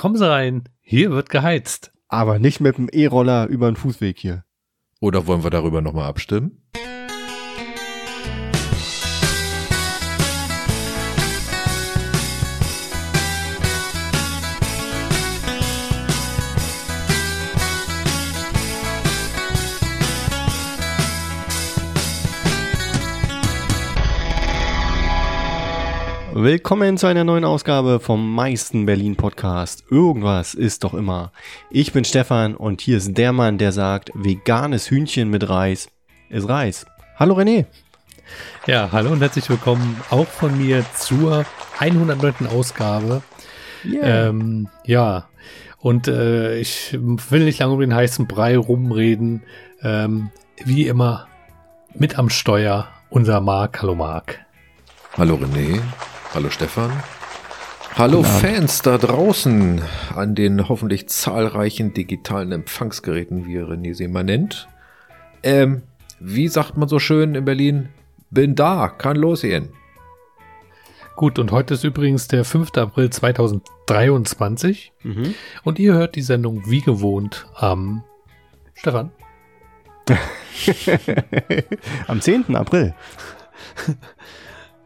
Kommen Sie rein, hier wird geheizt. Aber nicht mit dem E-Roller über den Fußweg hier. Oder wollen wir darüber nochmal abstimmen? Willkommen zu einer neuen Ausgabe vom meisten Berlin Podcast. Irgendwas ist doch immer. Ich bin Stefan und hier ist der Mann, der sagt, veganes Hühnchen mit Reis ist Reis. Hallo René. Ja, hallo und herzlich willkommen auch von mir zur 109. Ausgabe. Yeah. Ähm, ja, und äh, ich will nicht lange um den heißen Brei rumreden. Ähm, wie immer mit am Steuer unser Marc. Hallo Marc. Hallo René. Hallo Stefan. Hallo Fans da draußen an den hoffentlich zahlreichen digitalen Empfangsgeräten, wie René sie mal nennt. Ähm, wie sagt man so schön in Berlin? Bin da, kann losgehen. Gut, und heute ist übrigens der 5. April 2023. Mhm. Und ihr hört die Sendung wie gewohnt am Stefan. am 10. April.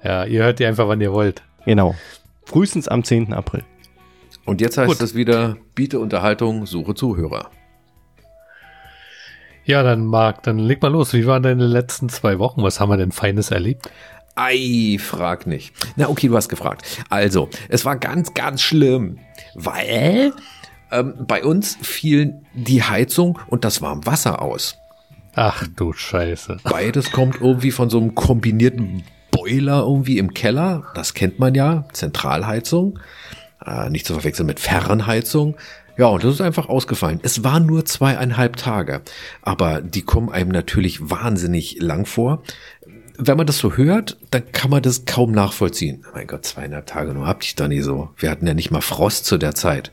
Ja, ihr hört die einfach, wann ihr wollt. Genau. Frühestens am 10. April. Und jetzt heißt Gut. es wieder, biete Unterhaltung, suche Zuhörer. Ja, dann Marc, dann leg mal los. Wie waren deine letzten zwei Wochen? Was haben wir denn Feines erlebt? Ei, frag nicht. Na, okay, du hast gefragt. Also, es war ganz, ganz schlimm, weil ähm, bei uns fiel die Heizung und das Warmwasser aus. Ach du Scheiße. Beides kommt irgendwie von so einem kombinierten Boiler irgendwie im Keller. Das kennt man ja. Zentralheizung. Äh, nicht zu verwechseln mit Fernheizung. Ja, und das ist einfach ausgefallen. Es waren nur zweieinhalb Tage. Aber die kommen einem natürlich wahnsinnig lang vor. Wenn man das so hört, dann kann man das kaum nachvollziehen. Mein Gott, zweieinhalb Tage nur habt ich da nie so. Wir hatten ja nicht mal Frost zu der Zeit.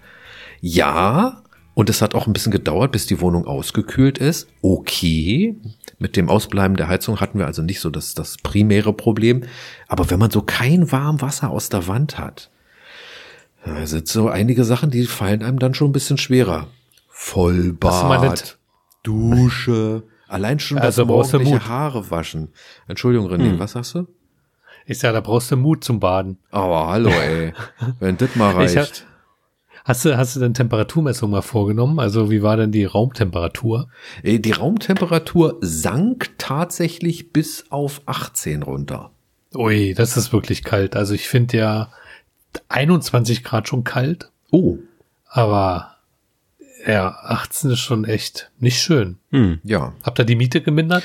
Ja, und es hat auch ein bisschen gedauert, bis die Wohnung ausgekühlt ist. Okay. Mit dem Ausbleiben der Heizung hatten wir also nicht so das, das primäre Problem. Aber wenn man so kein warm Wasser aus der Wand hat, da sind so einige Sachen, die fallen einem dann schon ein bisschen schwerer. Vollbad, Dusche, allein schon also das morgendliche Haare waschen. Entschuldigung, René, hm. was sagst du? Ich sag, da brauchst du Mut zum Baden. Aber hallo, ey. wenn das mal reicht. Hast du, hast du denn Temperaturmessung mal vorgenommen? Also wie war denn die Raumtemperatur? Äh, die Raumtemperatur sank tatsächlich bis auf 18 runter. Ui, das ist wirklich kalt. Also ich finde ja 21 Grad schon kalt. Oh. Aber ja, 18 ist schon echt nicht schön. Hm. Ja. Habt ihr die Miete gemindert?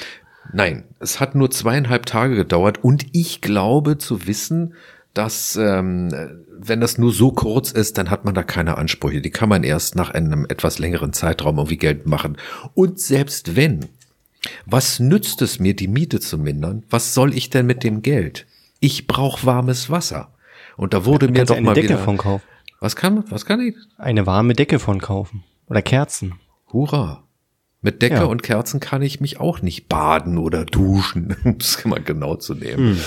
Nein, es hat nur zweieinhalb Tage gedauert und ich glaube zu wissen, dass ähm, wenn das nur so kurz ist, dann hat man da keine Ansprüche. Die kann man erst nach einem etwas längeren Zeitraum irgendwie Geld machen. Und selbst wenn, was nützt es mir, die Miete zu mindern? Was soll ich denn mit dem Geld? Ich brauche warmes Wasser. Und da wurde mir doch eine mal Decke wieder. Von kaufen. Was kann, was kann ich? Eine warme Decke von kaufen. Oder Kerzen. Hurra. Mit Decke ja. und Kerzen kann ich mich auch nicht baden oder duschen, um es mal genau zu nehmen. Hm.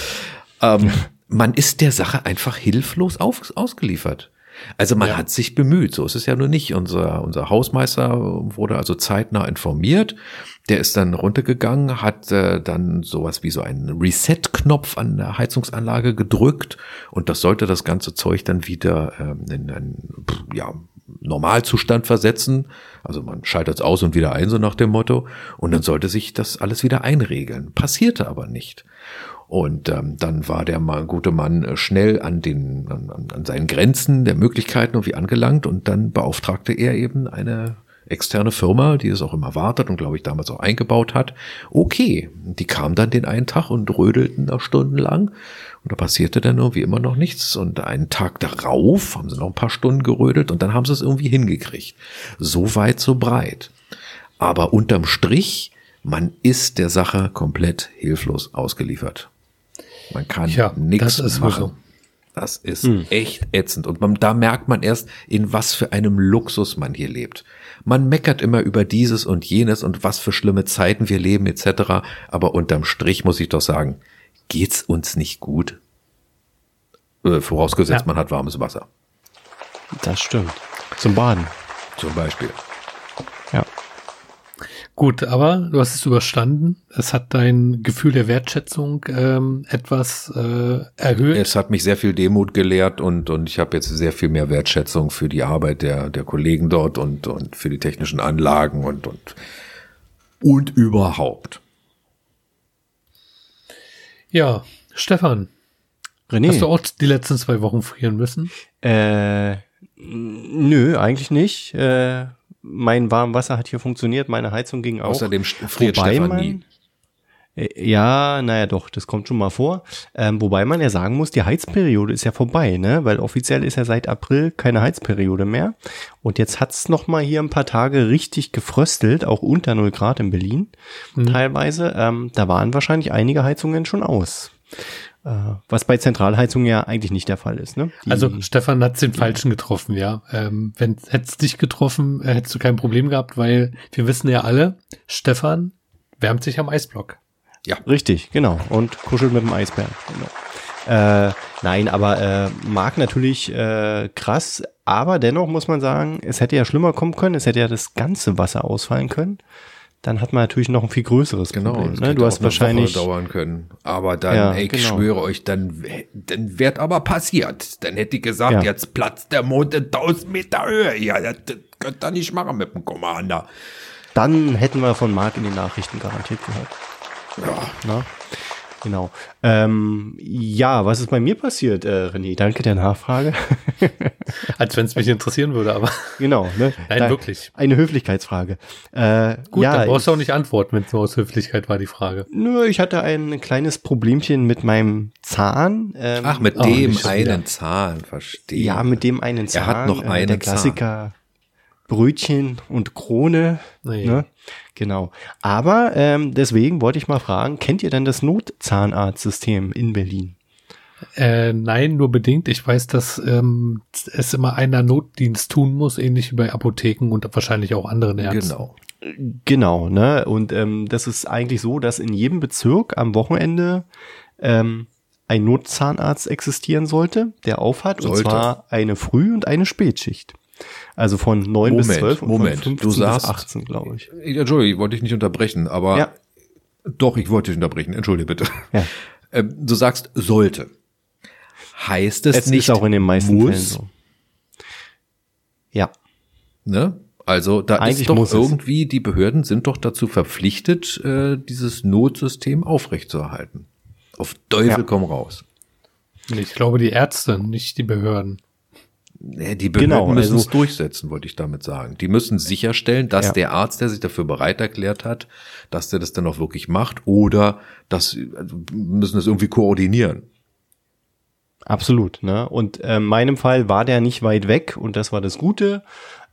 Ähm, man ist der Sache einfach hilflos auf, ausgeliefert. Also man ja. hat sich bemüht, so ist es ja nur nicht. Unser, unser Hausmeister wurde also zeitnah informiert. Der ist dann runtergegangen, hat äh, dann sowas wie so einen Reset-Knopf an der Heizungsanlage gedrückt und das sollte das ganze Zeug dann wieder ähm, in einen ja, Normalzustand versetzen. Also man schaltet es aus und wieder ein, so nach dem Motto. Und dann sollte sich das alles wieder einregeln. Passierte aber nicht. Und ähm, dann war der mal, gute Mann äh, schnell an den an, an seinen Grenzen der Möglichkeiten irgendwie angelangt und dann beauftragte er eben eine externe Firma, die es auch immer wartet und glaube ich damals auch eingebaut hat. Okay, die kam dann den einen Tag und rödelten da stundenlang und da passierte dann irgendwie immer noch nichts und einen Tag darauf haben sie noch ein paar Stunden gerödelt und dann haben sie es irgendwie hingekriegt. So weit, so breit. Aber unterm Strich, man ist der Sache komplett hilflos ausgeliefert. Man kann ja, nichts machen. So. Das ist hm. echt ätzend. Und man, da merkt man erst, in was für einem Luxus man hier lebt. Man meckert immer über dieses und jenes und was für schlimme Zeiten wir leben etc. Aber unterm Strich muss ich doch sagen, geht's uns nicht gut? Äh, vorausgesetzt, ja. man hat warmes Wasser. Das stimmt. Zum Baden. Zum Beispiel. Gut, aber du hast es überstanden. Es hat dein Gefühl der Wertschätzung ähm, etwas äh, erhöht. Es hat mich sehr viel Demut gelehrt und, und ich habe jetzt sehr viel mehr Wertschätzung für die Arbeit der, der Kollegen dort und, und für die technischen Anlagen und, und, und überhaupt. Ja, Stefan, René. hast du auch die letzten zwei Wochen frieren müssen? Äh, nö, eigentlich nicht. Äh, mein warmes Wasser hat hier funktioniert, meine Heizung ging auch. Außerdem friert Wobei Stefan man, nie. Äh, Ja, naja, doch, das kommt schon mal vor. Ähm, wobei man ja sagen muss, die Heizperiode ist ja vorbei, ne? Weil offiziell ist ja seit April keine Heizperiode mehr. Und jetzt hat's noch mal hier ein paar Tage richtig gefröstelt, auch unter 0 Grad in Berlin teilweise. Ähm, da waren wahrscheinlich einige Heizungen schon aus. Äh, was bei Zentralheizungen ja eigentlich nicht der Fall ist, ne? Die- Also Stefan hat den falschen getroffen, ja. Ähm, wenn hätt's dich getroffen, äh, hättest du kein Problem gehabt, weil wir wissen ja alle, Stefan wärmt sich am Eisblock. Richtig, genau. Und kuschelt mit dem Eisbären. Genau. Äh, nein, aber äh, mag natürlich äh, krass, aber dennoch muss man sagen, es hätte ja schlimmer kommen können, es hätte ja das ganze Wasser ausfallen können. Dann hat man natürlich noch ein viel größeres Genau, Problem. das Ne? Du hast wahrscheinlich Woche dauern können. Aber dann, Ja, ey, ich genau. schwöre euch, dann, dann wird aber passiert. Dann hätte ich gesagt, Ja. jetzt platzt der Mond in 1000 Meter Höhe. Ja, das, das könnt ihr nicht machen mit dem Commander. dann hätten wir von Marc in den Nachrichten garantiert gehört. Ja, Na? Genau. Ähm, ja, was ist bei mir passiert, äh, René? Danke der Nachfrage. Als wenn es mich interessieren würde, aber genau. Ne? Nein, Da- wirklich. Eine Höflichkeitsfrage. Äh, gut, ja, dann brauchst du auch nicht antworten, wenn es nur aus Höflichkeit war, die Frage. Nur, ich hatte ein kleines Problemchen mit meinem Zahn. Ähm, Ach, mit Oh, dem wieder. einen Zahn, verstehe. ja, mit dem einen Zahn. Er hat noch äh, einen Der Klassiker Brötchen und Krone. Nee. Ne? Genau. Aber ähm, deswegen wollte ich mal fragen, kennt ihr denn das Notzahnarztsystem in Berlin? Äh, nein, nur bedingt. Ich weiß, dass ähm, es immer einer Notdienst tun muss, ähnlich wie bei Apotheken und wahrscheinlich auch anderen Ärzten. Genau. Genau, ne? Und ähm, das ist eigentlich so, dass in jedem Bezirk am Wochenende ähm, ein Notzahnarzt existieren sollte, der aufhat, und Sollte. zwar eine Früh- und eine Spätschicht. Also von 9 bis Moment, 12 und Moment. von Du 15 sagst- bis 18, glaube ich. Ich- Entschuldigung, ich wollte dich nicht unterbrechen, aber Ja. doch, ich wollte dich unterbrechen. Entschuldige bitte. Ja. Ähm, du sagst sollte. Heißt es, Es nicht ist auch in den meisten muss, Fällen so. Ja, Ne? Also da Eigentlich ist doch irgendwie, die Behörden sind doch dazu verpflichtet, äh, dieses Notsystem aufrechtzuerhalten. Auf Teufel Ja. komm raus. Ich glaube, die Ärzte, nicht die Behörden. Die Behörden Genau, müssen also- es durchsetzen, wollte ich damit sagen. Die müssen sicherstellen, dass Ja. der Arzt, der sich dafür bereit erklärt hat, dass der das dann auch wirklich macht oder dass also müssen es irgendwie koordinieren. absolut. Ne? Und äh, in meinem Fall war der nicht weit weg und das war das Gute.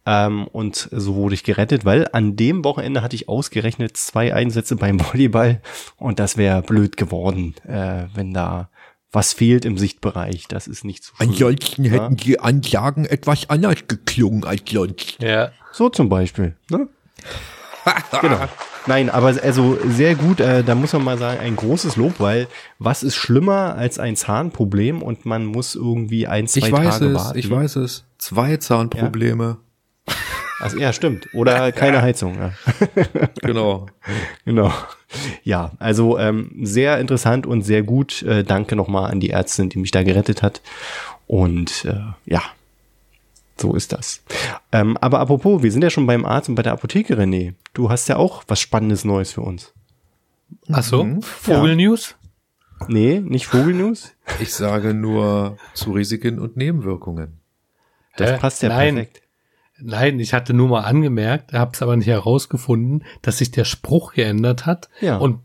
Ähm, und so wurde ich gerettet, weil an dem Wochenende hatte ich ausgerechnet zwei Einsätze beim Volleyball und das wäre blöd geworden, äh, wenn da was fehlt im Sichtbereich. Das ist nicht so schön. Ansonsten Ja. hätten die Anlagen etwas anders geklungen als sonst. Ja. So zum Beispiel. Ne? genau. Nein, aber also sehr gut, äh, da muss man mal sagen, ein großes Lob, weil was ist schlimmer als ein Zahnproblem und man muss irgendwie ein, zwei Ich weiß Tage es, warten. ich weiß es. Zwei Zahnprobleme. Also, ja, stimmt. Oder keine Heizung. Ja. Genau. Genau. Ja, also ähm, sehr interessant und sehr gut. Äh, danke nochmal an die Ärztin, die mich da gerettet hat. Und äh, ja, so ist das. Ähm, aber apropos, wir sind ja schon beim Arzt und bei der Apotheke, René. Du hast ja auch was Spannendes Neues für uns. Ach so, Mhm. Vogelnews? Nee, nicht Vogelnews? Ich sage nur zu Risiken und Nebenwirkungen. Das Hä? passt ja Nein. perfekt. Nein, ich hatte nur mal angemerkt, habe es aber nicht herausgefunden, dass sich der Spruch geändert hat. Ja. Und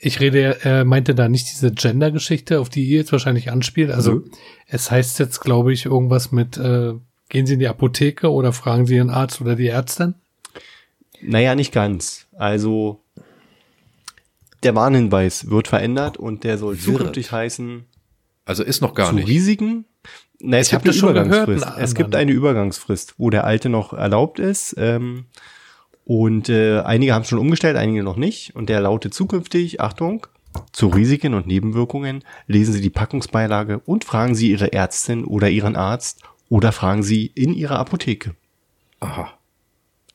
ich rede, äh, meinte da nicht diese Gender-Geschichte, auf die ihr jetzt wahrscheinlich anspielt. Also Nö. es heißt jetzt, glaube ich, irgendwas mit, äh, gehen Sie in die Apotheke oder fragen Sie Ihren Arzt oder die Ärztin? Naja, nicht ganz. Also der Warnhinweis wird verändert und der soll zukünftig heißen Also ist noch gar zu nicht. Risiken. Na, es Ich gibt eine das schon gehört, Übergangsfrist. einen es gibt eine Übergangsfrist, wo der alte noch erlaubt ist. Ähm, und äh, einige haben schon umgestellt, einige noch nicht. Und der lautet zukünftig, Achtung, zu Risiken und Nebenwirkungen lesen Sie die Packungsbeilage und fragen Sie Ihre Ärztin oder Ihren Arzt oder fragen Sie in Ihrer Apotheke. Aha.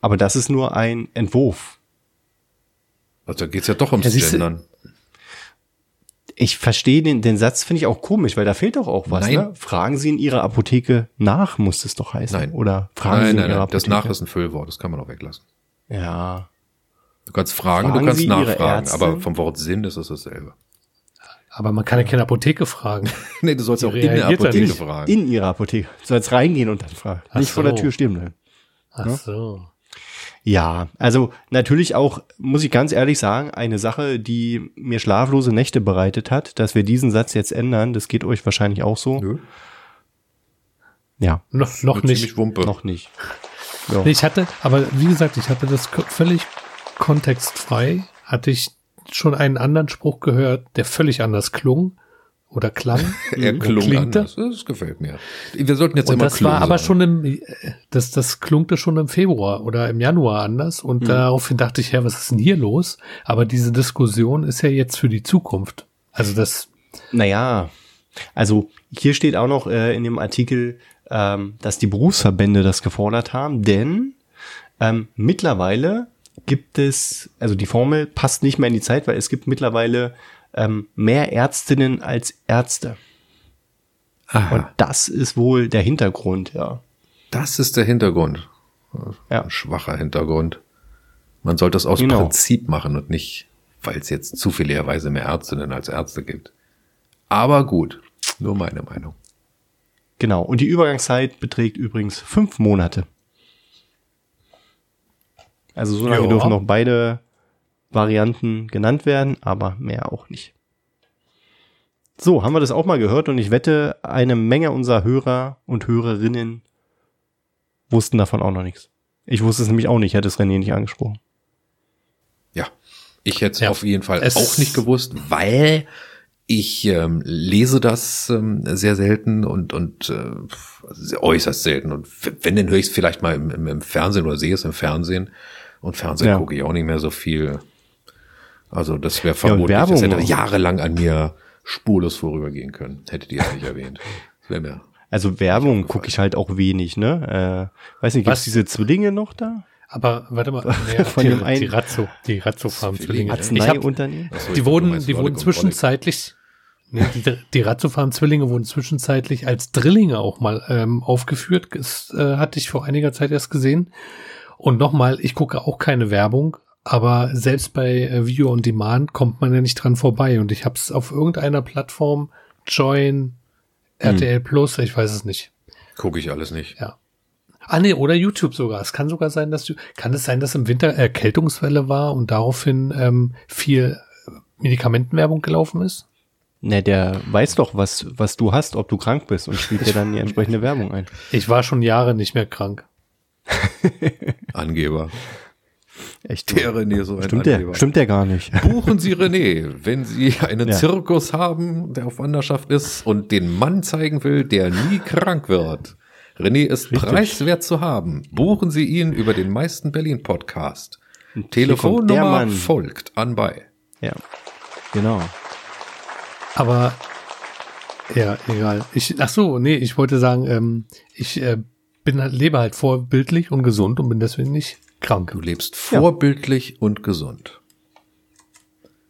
Aber das ist nur ein Entwurf. Also da geht's ja doch ums Ja, Gendern. Ich verstehe den, den Satz, finde ich auch komisch, weil da fehlt doch auch was. Nein. Ne? Fragen Sie in Ihrer Apotheke nach, muss es doch heißen. Nein. Oder fragen Sie Nein, in nein, Ihrer nein. Das Apotheke. nach ist ein Füllwort, das kann man auch weglassen. Ja. Du kannst fragen, Fragen du kannst Sie nachfragen, aber vom Wort Sinn ist es dasselbe. Aber man kann ja keine Apotheke fragen. nee, du sollst Die auch in der Apotheke nicht. fragen. In Ihrer Apotheke. Du sollst reingehen und dann fragen. Ach Nicht vor der so. Tür stehen bleiben. Ach so. Ja, also natürlich auch, muss ich ganz ehrlich sagen, eine Sache, die mir schlaflose Nächte bereitet hat, dass wir diesen Satz jetzt ändern, das geht euch wahrscheinlich auch so. Nö, Ja, Noch, noch nicht. noch nicht. Ja. Ich hatte, aber wie gesagt, ich hatte das völlig kontextfrei, hatte ich schon einen anderen Spruch gehört, der völlig anders klung oder klang. Er klung Klingt anders. Das gefällt mir. Wir sollten jetzt Und immer das war aber sein. schon im, äh, das, das klungte schon im Februar oder im Januar anders und daraufhin dachte ich, ja, was ist denn hier los? Aber diese Diskussion ist ja jetzt für die Zukunft. Also das, Naja, also hier steht auch noch äh, in dem Artikel, ähm, dass die Berufsverbände das gefordert haben, denn ähm, mittlerweile gibt es, also die Formel passt nicht mehr in die Zeit, weil es gibt mittlerweile ähm, mehr Ärztinnen als Ärzte. Und Aha, das ist wohl der Hintergrund, ja. das ist der Hintergrund. Ja. Ein schwacher Hintergrund. Man sollte das aus Genau. Prinzip machen und nicht, weil es jetzt zufälligerweise mehr Ärztinnen als Ärzte gibt. Aber gut, nur meine Meinung. Genau. Und die Übergangszeit beträgt übrigens fünf Monate. Also so lange dürfen noch beide Varianten genannt werden, aber mehr auch nicht. So, haben wir das auch mal gehört und ich wette, eine Menge unserer Hörer und Hörerinnen wussten davon auch noch nichts. Ich wusste es nämlich auch nicht, hätte es René nicht angesprochen. Ja, ich hätte es Ja. auf jeden Fall Es- auch nicht gewusst, weil ich ähm, lese das ähm, sehr selten und und äh, sehr äußerst selten und wenn dann höre ich es vielleicht mal im, im, im Fernsehen oder sehe es im Fernsehen und Fernsehen Ja. gucke ich auch nicht mehr so viel. Also das wäre vermutlich, das Werbung hätte jahrelang an mir spurlos vorübergehen können. Hättet ihr ja nicht erwähnt. Das wäre mir Also Werbung gucke ich halt auch wenig, ne? Äh, weiß nicht, gibt's Was? diese Zwillinge noch da? aber warte mal, ja, Von die, dem einen- die Razzo, die Razzo-Farm-Zwillinge. Hat's Ich hab, Arzneiunternehmen? So, ich die wurden, meinst die wurden zwischenzeitlich, nee, die, die Razzo-Farm-Zwillinge wurden zwischenzeitlich als Drillinge auch mal ähm, aufgeführt. Das äh, hatte ich vor einiger Zeit erst gesehen. Und nochmal, ich gucke auch keine Werbung, aber selbst bei äh, Video on Demand kommt man ja nicht dran vorbei. Und ich habe es auf irgendeiner Plattform, Join, RTL Plus, ich weiß es nicht. Gucke ich alles nicht. Ja. Ah nee, oder YouTube sogar. Es kann sogar sein, dass du, kann es sein, dass im Winter Erkältungswelle war und daraufhin ähm, viel Medikamentenwerbung gelaufen ist? Ne, der weiß doch, was, was du hast, ob du krank bist und spielt dir dann die entsprechende Werbung ein. Ich war schon Jahre nicht mehr krank. Angeber. Echt? Der René so ein Stimmt Angeber. der? Stimmt der gar nicht. Buchen Sie René, wenn Sie einen Ja. Zirkus haben, der auf Wanderschaft ist und den Mann zeigen will, der nie krank wird. René ist Richtig. preiswert zu haben. Buchen Sie ihn über den meisten Berlin Podcast. Telefonnummer folgt anbei. Ja. Genau. Aber ja, egal. Ich, ach so, nee, ich wollte sagen, ähm, ich äh, bin halt, lebe halt vorbildlich und gesund und bin deswegen nicht krank. Du lebst vorbildlich und gesund.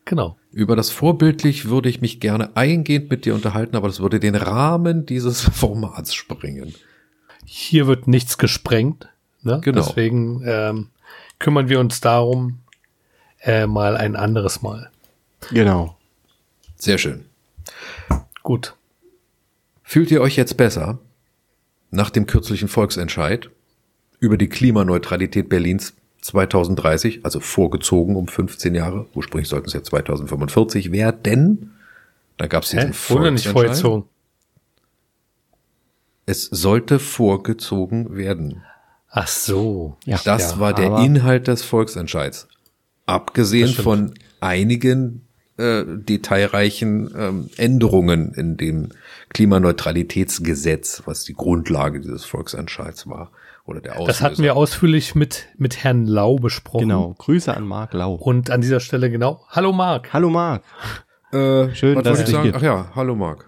Genau. Über das vorbildlich würde ich mich gerne eingehend mit dir unterhalten, aber das würde den Rahmen dieses Formats sprengen. Hier wird nichts gesprengt. Ne? Genau. Deswegen ähm, kümmern wir uns darum äh, mal ein anderes Mal. Genau. Sehr schön. Gut. Fühlt ihr euch jetzt besser nach dem kürzlichen Volksentscheid über die Klimaneutralität Berlins 2030, also vorgezogen um 15 Jahre? Ursprünglich sollten es ja 2045 werden. Da gab es diesen? Wurde nicht vorgezogen. Es sollte vorgezogen werden. Ach so. Ja, Das ja, war der Inhalt des Volksentscheids. Abgesehen von einigen äh, detailreichen ähm, Änderungen in dem Klimaneutralitätsgesetz, was die Grundlage dieses Volksentscheids war. Oder der Auslöser. Das hatten wir ausführlich mit, mit Herrn Lau besprochen. Genau. Grüße an Marc Lau. Und an dieser Stelle genau. Hallo Marc. Hallo Marc. Äh, Schön, was dass ich dich sagen? gibt. Ach ja, hallo Marc.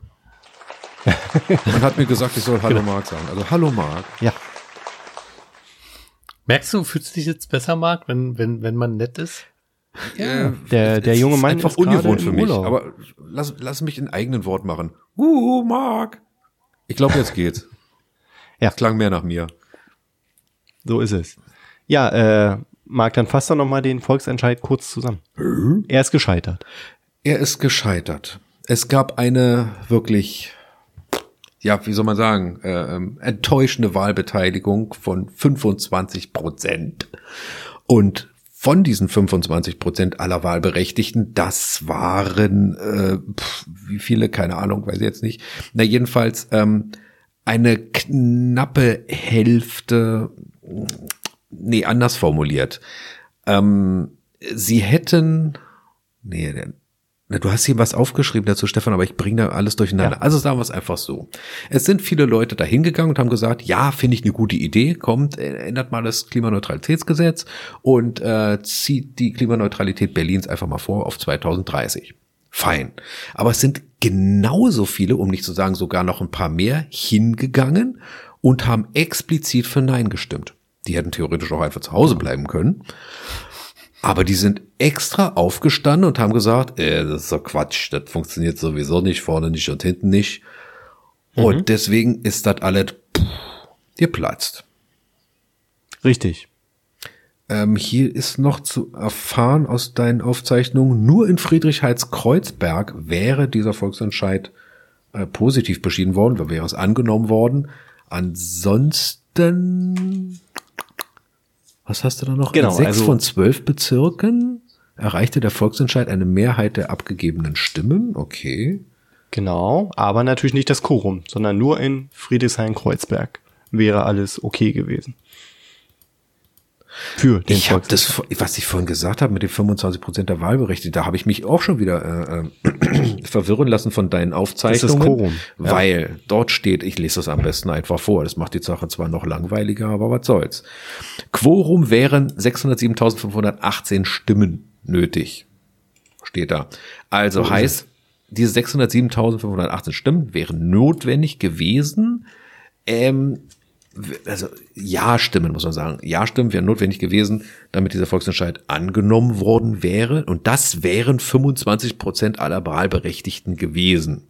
Man hat mir gesagt, ich soll Hallo Genau. Marc sagen. Also Hallo Marc. Ja. Merkst du, fühlst du dich jetzt besser, Marc, wenn, wenn, wenn man nett ist? Ja, der, der junge Mann ist einfach ungewohnt für mich. Urlaub. Aber lass, lass mich in eigenen Wort machen. Uh, Marc. Ich glaube, jetzt geht's. ja. Das klang mehr nach mir. So ist es. Ja, äh, Marc, dann fass doch noch mal den Volksentscheid kurz zusammen. Mhm. Er ist gescheitert. Er ist gescheitert. Es gab eine wirklich, ja, wie soll man sagen, äh, ähm, enttäuschende Wahlbeteiligung von 25 Prozent. Und von diesen 25 Prozent aller Wahlberechtigten, das waren, äh, pf, wie viele, keine Ahnung, weiß ich jetzt nicht. Na, jedenfalls ähm, eine knappe Hälfte, nee, anders formuliert. Ähm, sie hätten, nee, Du hast hier was aufgeschrieben dazu, Stefan, aber ich bringe da alles durcheinander. Ja. Also sagen wir es einfach so. Es sind viele Leute da hingegangen und haben gesagt, ja, finde ich eine gute Idee, kommt, ändert mal das Klimaneutralitätsgesetz und äh, zieht die Klimaneutralität Berlins einfach mal vor auf 2030. Fein. Aber es sind genauso viele, um nicht zu sagen sogar noch ein paar mehr, hingegangen und haben explizit für Nein gestimmt. Die hätten theoretisch auch einfach zu Hause bleiben können. Aber die sind extra aufgestanden und haben gesagt, äh, das ist doch Quatsch, das funktioniert sowieso nicht, vorne nicht und hinten nicht. Mhm. Und deswegen ist das alles geplatzt. Richtig. Ähm, hier ist noch zu erfahren aus deinen Aufzeichnungen, nur in Friedrichshains-Kreuzberg wäre dieser Volksentscheid äh, positiv beschieden worden, da wäre es angenommen worden. Ansonsten was hast du da noch? Genau, In sechs also, von zwölf Bezirken erreichte der Volksentscheid eine Mehrheit der abgegebenen Stimmen. Okay. Genau, aber natürlich nicht das Quorum, sondern nur in Friedrichshain-Kreuzberg wäre alles okay gewesen. Für den ich habe das, was ich vorhin gesagt habe mit den 25 Prozent der Wahlberechtigten, da habe ich mich auch schon wieder äh, äh, verwirren lassen von deinen Aufzeichnungen, das ist Quorum. weil ja. dort steht, ich lese das am besten einfach vor, das macht die Sache zwar noch langweiliger, aber was soll's. Quorum wären 607.518 Stimmen nötig, steht da. Also so heißt, diese 607.518 Stimmen wären notwendig gewesen, ähm, also Ja-Stimmen, muss man sagen. Ja-Stimmen wären notwendig gewesen, damit dieser Volksentscheid angenommen worden wäre. Und das wären 25 Prozent aller Wahlberechtigten gewesen.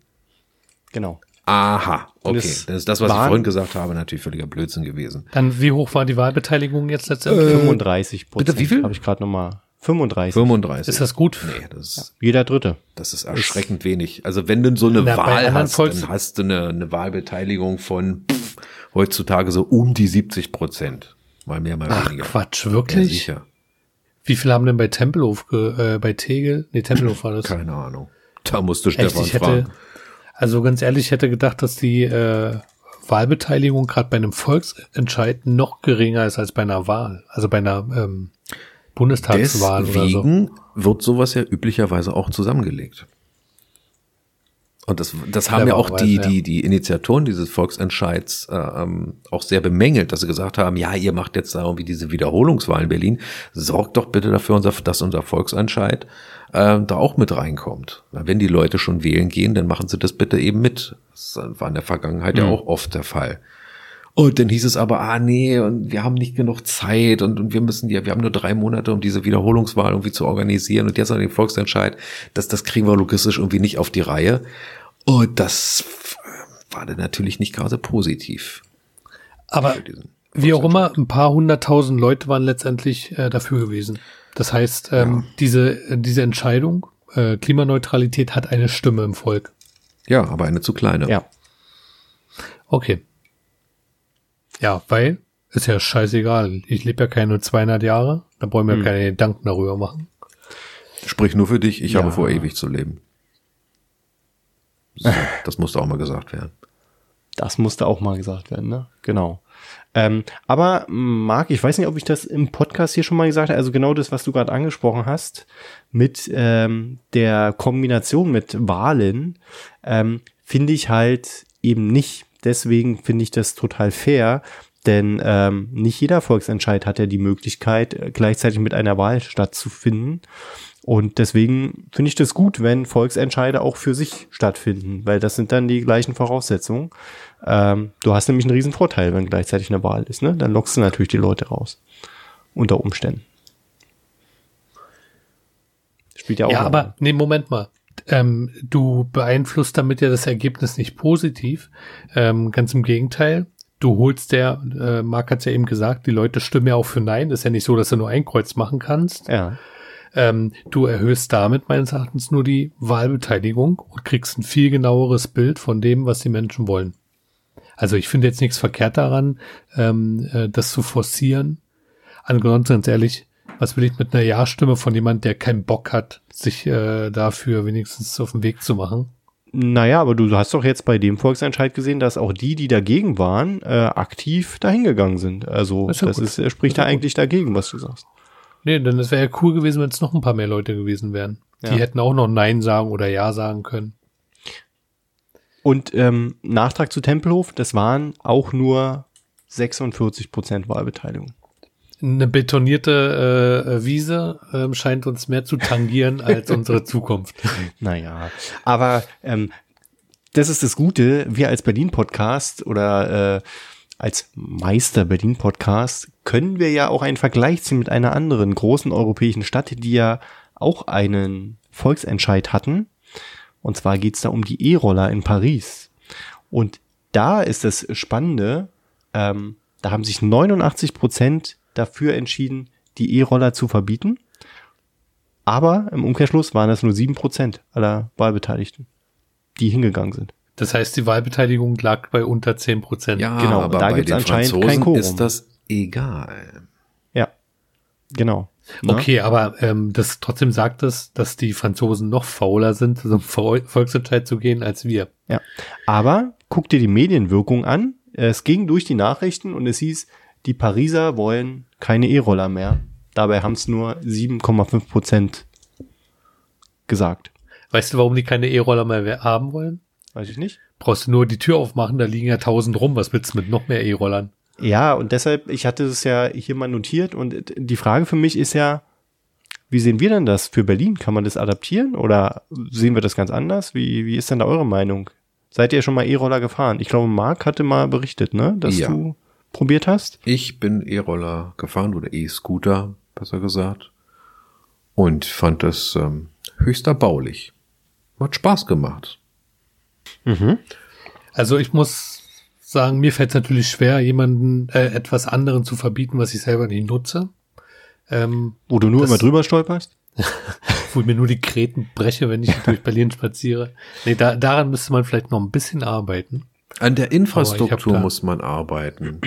Genau. Aha, okay. Das ist das, was ich vorhin gesagt habe, natürlich völliger Blödsinn gewesen. Dann, wie hoch war die Wahlbeteiligung jetzt letztendlich? Äh, 35 Prozent. Bitte, wie viel? Habe ich gerade nochmal. 35. 35. Ist das gut? Nee, das ist, jeder Dritte. Das ist erschreckend ist wenig. Also wenn du so eine Na, Wahl hast, Volks dann hast du eine, eine Wahlbeteiligung von pff, heutzutage so um die 70 Prozent. Mal mehr, mal Ach, weniger. Quatsch, wirklich? Ja, sicher. Wie viele haben denn bei Tempelhof, äh, bei Tegel? Nee, Tempelhof war das. Keine Ahnung. Da musst du Stefan Echt, ich fragen. Hätte, also ganz ehrlich, ich hätte gedacht, dass die äh, Wahlbeteiligung gerade bei einem Volksentscheid noch geringer ist als bei einer Wahl. Also bei einer ähm, Bundestagswahl Deswegen oder so. wird sowas ja üblicherweise auch zusammengelegt. Und das, das haben ja auch die, die, die Initiatoren dieses Volksentscheids äh, ähm, auch sehr bemängelt, dass sie gesagt haben, ja, ihr macht jetzt da irgendwie diese Wiederholungswahl in Berlin, sorgt doch bitte dafür, dass unser Volksentscheid äh, da auch mit reinkommt. Wenn die Leute schon wählen gehen, dann machen sie das bitte eben mit. Das war in der Vergangenheit mhm. ja auch oft der Fall. Und dann hieß es aber, ah nee, und wir haben nicht genug Zeit und, und wir müssen ja, wir haben nur drei Monate, um diese Wiederholungswahl irgendwie zu organisieren und jetzt noch den Volksentscheid, das, das kriegen wir logistisch irgendwie nicht auf die Reihe. Und das war dann natürlich nicht gerade positiv. Aber wie auch immer, ein paar hunderttausend Leute waren letztendlich äh, dafür gewesen. Das heißt, ähm, ja. diese, diese Entscheidung, äh, Klimaneutralität hat eine Stimme im Volk. Ja, aber eine zu kleine. Ja. Okay. Ja, weil ist ja scheißegal. Ich lebe ja keine 200 Jahre. Da brauchen wir hm. keine Gedanken darüber machen. Sprich nur für dich. Ich ja. habe vor, ewig zu leben. So, das musste auch mal gesagt werden. Das musste auch mal gesagt werden, ne? Genau. Ähm, aber Marc, ich weiß nicht, ob ich das im Podcast hier schon mal gesagt habe, also genau das, was du gerade angesprochen hast, mit ähm, der Kombination mit Wahlen, ähm, finde ich halt eben nicht deswegen finde ich das total fair, Denn ähm, nicht jeder Volksentscheid hat ja die Möglichkeit, äh, gleichzeitig mit einer Wahl stattzufinden. Und deswegen finde ich das gut, wenn Volksentscheide auch für sich stattfinden, weil das sind dann die gleichen Voraussetzungen. Ähm, du hast nämlich einen riesen Vorteil, wenn gleichzeitig eine Wahl ist. Ne? Dann lockst du natürlich die Leute raus. Unter Umständen. Spielt ja auch. Ja, aber nee, Moment mal. Ähm, du beeinflusst damit ja das Ergebnis nicht positiv. Ähm, ganz im Gegenteil du holst der, äh, Marc hat ja eben gesagt, die Leute stimmen ja auch für Nein. Ist ja nicht so, dass du nur ein Kreuz machen kannst. Ja. Ähm, du erhöhst damit meines Erachtens nur die Wahlbeteiligung und kriegst ein viel genaueres Bild von dem, was die Menschen wollen. Also ich finde jetzt nichts verkehrt daran, ähm, äh, das zu forcieren. Ansonsten ganz ehrlich, was will ich mit einer Ja-Stimme von jemand, der keinen Bock hat, sich äh, dafür wenigstens auf den Weg zu machen? Naja, aber du hast doch jetzt bei dem Volksentscheid gesehen, dass auch die, die dagegen waren, äh, aktiv dahingegangen sind. Also das, ist, ja das ist, spricht da eigentlich dagegen, was du sagst. Nee, denn es wäre ja cool gewesen, wenn es noch ein paar mehr Leute gewesen wären. Die hätten auch noch Nein sagen oder Ja sagen können. Und ähm, Nachtrag zu Tempelhof, das waren auch nur 46 Prozent Wahlbeteiligung eine betonierte äh, Wiese äh, scheint uns mehr zu tangieren als unsere Zukunft. Naja, aber ähm, das ist das Gute, wir als Berlin-Podcast oder äh, als Meister Berlin-Podcast können wir ja auch einen Vergleich ziehen mit einer anderen großen europäischen Stadt, die ja auch einen Volksentscheid hatten. Und zwar geht's da um die E-Roller in Paris. Und da ist das Spannende, ähm, da haben sich 89 Prozent dafür entschieden, die E-Roller zu verbieten. Aber im Umkehrschluss waren es nur sieben Prozent aller Wahlbeteiligten, die hingegangen sind. Das heißt, die Wahlbeteiligung lag bei unter zehn Prozent. Ja, genau. Aber da bei den anscheinend Franzosen kein Quorum. ist das egal. Ja, genau. Ne? Okay, aber ähm, das trotzdem sagt es, dass die Franzosen noch fauler sind, zum Volksentscheid zu gehen als wir. Ja, aber guck dir die Medienwirkung an. Es ging durch die Nachrichten und es hieß, die Pariser wollen keine E-Roller mehr. Dabei haben es nur 7,5 Prozent gesagt. Weißt du, warum die keine E-Roller mehr haben wollen? Weiß ich nicht. Brauchst du nur die Tür aufmachen, da liegen ja tausend rum. Was willst du mit noch mehr E-Rollern? Ja, und deshalb, ich hatte es ja hier mal notiert und die Frage für mich ist ja, wie sehen wir denn das für Berlin? Kann man das adaptieren oder sehen wir das ganz anders? Wie, wie ist denn da eure Meinung? Seid ihr schon mal E-Roller gefahren? Ich glaube, Marc hatte mal berichtet, ne, dass ja. du probiert hast? Ich bin E-Roller gefahren oder E-Scooter, besser gesagt. Und fand das ähm, höchst erbaulich. Hat Spaß gemacht. Mhm. Also ich muss sagen, mir fällt es natürlich schwer, jemanden äh, etwas anderen zu verbieten, was ich selber nicht nutze. Ähm, Wo du nur das, immer drüber stolperst? wo ich mir nur die Kreten breche, wenn ich durch Berlin spaziere. Nee, da, daran müsste man vielleicht noch ein bisschen arbeiten. An der Infrastruktur muss man arbeiten.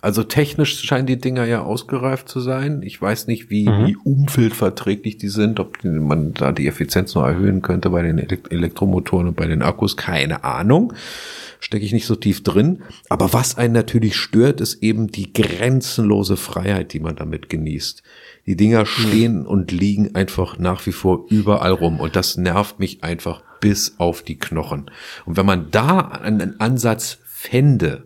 Also technisch scheinen die Dinger ja ausgereift zu sein. Ich weiß nicht, wie, mhm. wie umfeldverträglich die sind, ob man da die Effizienz noch erhöhen könnte bei den Elektromotoren und bei den Akkus. Keine Ahnung. Stecke ich nicht so tief drin. Aber was einen natürlich stört, ist eben die grenzenlose Freiheit, die man damit genießt. Die Dinger stehen mhm. und liegen einfach nach wie vor überall rum. Und das nervt mich einfach bis auf die Knochen. Und wenn man da einen Ansatz fände,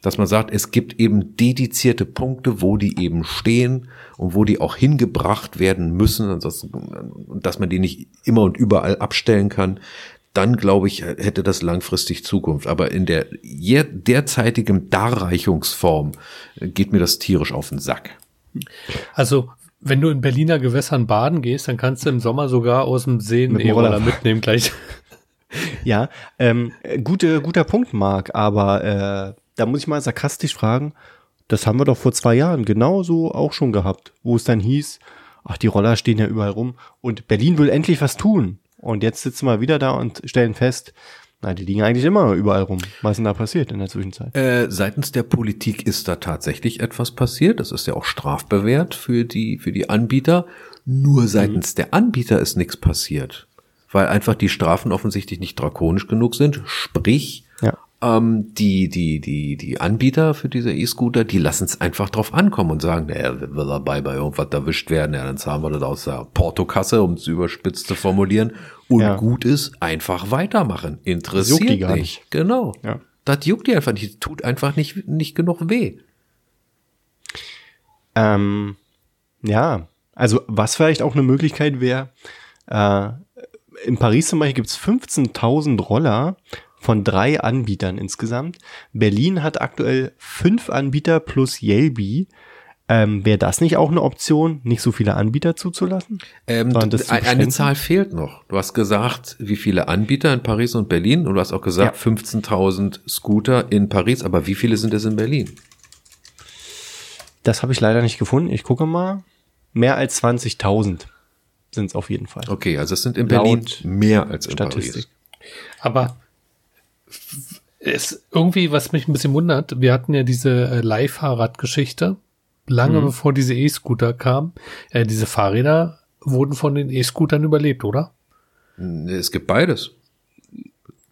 dass man sagt, es gibt eben dedizierte Punkte, wo die eben stehen und wo die auch hingebracht werden müssen dass man die nicht immer und überall abstellen kann, dann glaube ich, hätte das langfristig Zukunft. Aber in der derzeitigen Darreichungsform geht mir das tierisch auf den Sack. Also wenn du in Berliner Gewässern baden gehst, dann kannst du im Sommer sogar aus dem See einen E-Roller mitnehmen gleich. Ja, ähm, gute, guter Punkt, Marc, aber äh, da muss ich mal sarkastisch fragen, das haben wir doch vor zwei Jahren genauso auch schon gehabt, wo es dann hieß, ach, die Roller stehen ja überall rum und Berlin will endlich was tun. Und jetzt sitzen wir wieder da und stellen fest, na, die liegen eigentlich immer überall rum. Was ist denn da passiert in der Zwischenzeit? Äh, seitens der Politik ist da tatsächlich etwas passiert. Das ist ja auch strafbewehrt für die, für die Anbieter. Nur seitens mhm. der Anbieter ist nichts passiert. Weil einfach die Strafen offensichtlich nicht drakonisch genug sind. Sprich, ja. ähm, die, die, die, die Anbieter für diese E-Scooter, die lassen es einfach drauf ankommen und sagen, naja, will dabei bei irgendwas erwischt werden, ja, dann zahlen wir das aus der Portokasse, um es überspitzt zu formulieren und ja. gut ist, einfach weitermachen. Interessiert das juckt die gar nicht. nicht. Genau. Ja. Das juckt die einfach nicht. Tut einfach nicht, nicht genug weh. Ähm, ja, also was vielleicht auch eine Möglichkeit wäre, äh, in Paris zum Beispiel gibt es 15.000 Roller von drei Anbietern insgesamt. Berlin hat aktuell fünf Anbieter plus Yelby. Ähm, Wäre das nicht auch eine Option, nicht so viele Anbieter zuzulassen? Ähm, das zu eine Zahl fehlt noch. Du hast gesagt, wie viele Anbieter in Paris und Berlin und du hast auch gesagt, Ja. 15.000 Scooter in Paris, aber wie viele sind es in Berlin? Das habe ich leider nicht gefunden. Ich gucke mal. Mehr als 20.000 sind es auf jeden Fall. Okay, also es sind in Laut Berlin mehr als in Statistik. Paris. Aber ist irgendwie, was mich ein bisschen wundert, wir hatten ja diese äh, Leihfahrradgeschichte, lange Mhm. bevor diese E-Scooter kamen. Äh, diese Fahrräder wurden von den E-Scootern überlebt, oder? Es gibt beides.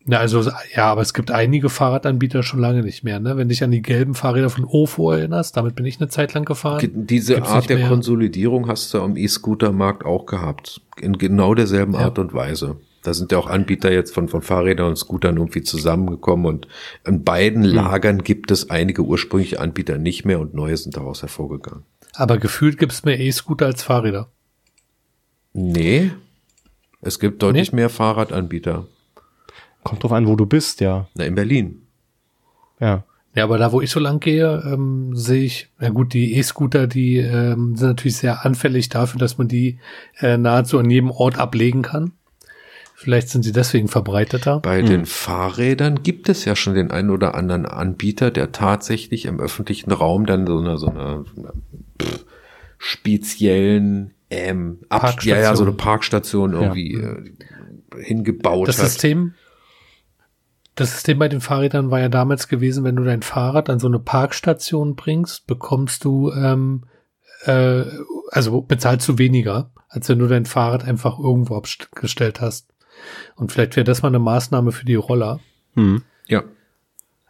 Ja, also, ja, aber es gibt einige Fahrradanbieter schon lange nicht mehr, ne? Wenn dich an die gelben Fahrräder von Ofo erinnerst, damit bin ich eine Zeit lang gefahren. Diese Gibt's Art der mehr. Konsolidierung hast du am E-Scooter-Markt auch gehabt. In genau derselben Ja. Art und Weise. Da sind ja auch Anbieter jetzt von, von Fahrrädern und Scootern irgendwie zusammengekommen und in beiden Hm. Lagern gibt es einige ursprüngliche Anbieter nicht mehr und neue sind daraus hervorgegangen. Aber gefühlt gibt's mehr E-Scooter als Fahrräder. Nee, es gibt deutlich Nee? mehr Fahrradanbieter. Kommt drauf an, wo du bist, ja. Na, in Berlin. Ja. Ja, aber da, wo ich so lang gehe, ähm, sehe ich, na gut, die E-Scooter, die ähm, sind natürlich sehr anfällig dafür, dass man die äh, nahezu an jedem Ort ablegen kann. Vielleicht sind sie deswegen verbreiteter. Bei den Fahrrädern gibt es ja schon den einen oder anderen Anbieter, der tatsächlich im öffentlichen Raum dann so eine, so eine pff, speziellen ähm, Ab ja, Parkstation. ja, so eine Parkstation irgendwie äh, hingebaut Das hat. System, das System bei den Fahrrädern war ja damals gewesen, wenn du dein Fahrrad an so eine Parkstation bringst, bekommst du, ähm, äh, also bezahlst du weniger, als wenn du dein Fahrrad einfach irgendwo abgestellt hast. Und vielleicht wäre das mal eine Maßnahme für die Roller. Hm. ja.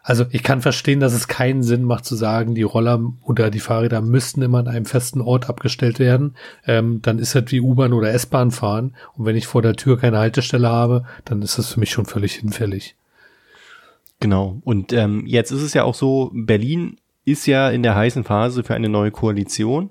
Also ich kann verstehen, dass es keinen Sinn macht zu sagen, die Roller oder die Fahrräder müssten immer an einem festen Ort abgestellt werden. Ähm, dann ist das wie U-Bahn oder S-Bahn fahren. Und wenn ich vor der Tür keine Haltestelle habe, dann ist das für mich schon völlig hinfällig. Genau. Und ähm, jetzt ist es ja auch so, Berlin ist ja in der heißen Phase für eine neue Koalition.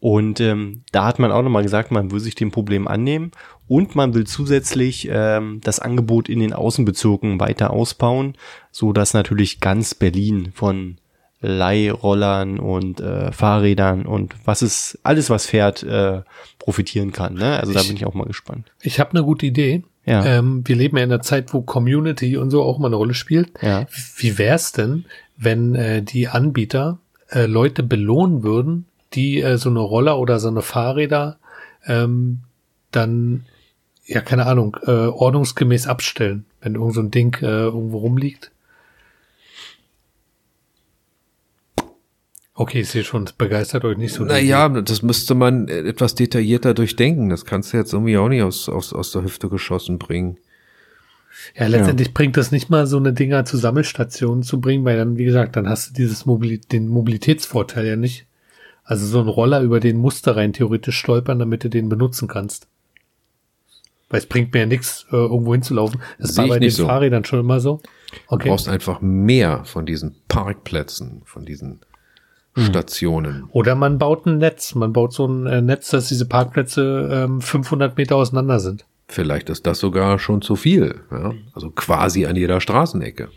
Und ähm, da hat man auch nochmal gesagt, man will sich dem Problem annehmen und man will zusätzlich ähm, das Angebot in den Außenbezirken weiter ausbauen, so dass natürlich ganz Berlin von Leihrollern und äh, Fahrrädern und was ist alles was fährt äh, profitieren kann. Ne? Also da Ich- bin ich auch mal gespannt. Ich habe eine gute Idee. Ja. Ähm, wir leben ja in einer Zeit, wo Community und so auch mal eine Rolle spielt. Ja. Wie wär's denn, wenn äh, die Anbieter äh, Leute belohnen würden, die äh, so eine Roller oder so eine Fahrräder ähm, dann, ja, keine Ahnung, äh, ordnungsgemäß abstellen, wenn irgend so ein Ding äh, irgendwo rumliegt? Okay, ich sehe schon, es begeistert euch nicht so. Naja, das müsste man äh, etwas detaillierter durchdenken. Das kannst du jetzt irgendwie auch nicht aus, aus, aus der Hüfte geschossen bringen. Ja, letztendlich bringt das nicht mal so eine Dinger zu Sammelstationen zu bringen, weil dann, wie gesagt, dann hast du dieses Mobili den Mobilitätsvorteil ja nicht. Also so ein Roller, über den musst du rein theoretisch stolpern, damit du den benutzen kannst. Weil es bringt mir ja nichts, äh, irgendwo hinzulaufen. Das Sehe war bei den so. Fahrrädern schon immer so. Du Okay. brauchst einfach mehr von diesen Parkplätzen, von diesen Stationen. Oder man baut ein Netz. Man baut so ein äh, Netz, dass diese Parkplätze ähm, 500 Meter auseinander sind. Vielleicht ist das sogar schon zu viel. Ja? Also quasi an jeder Straßenecke.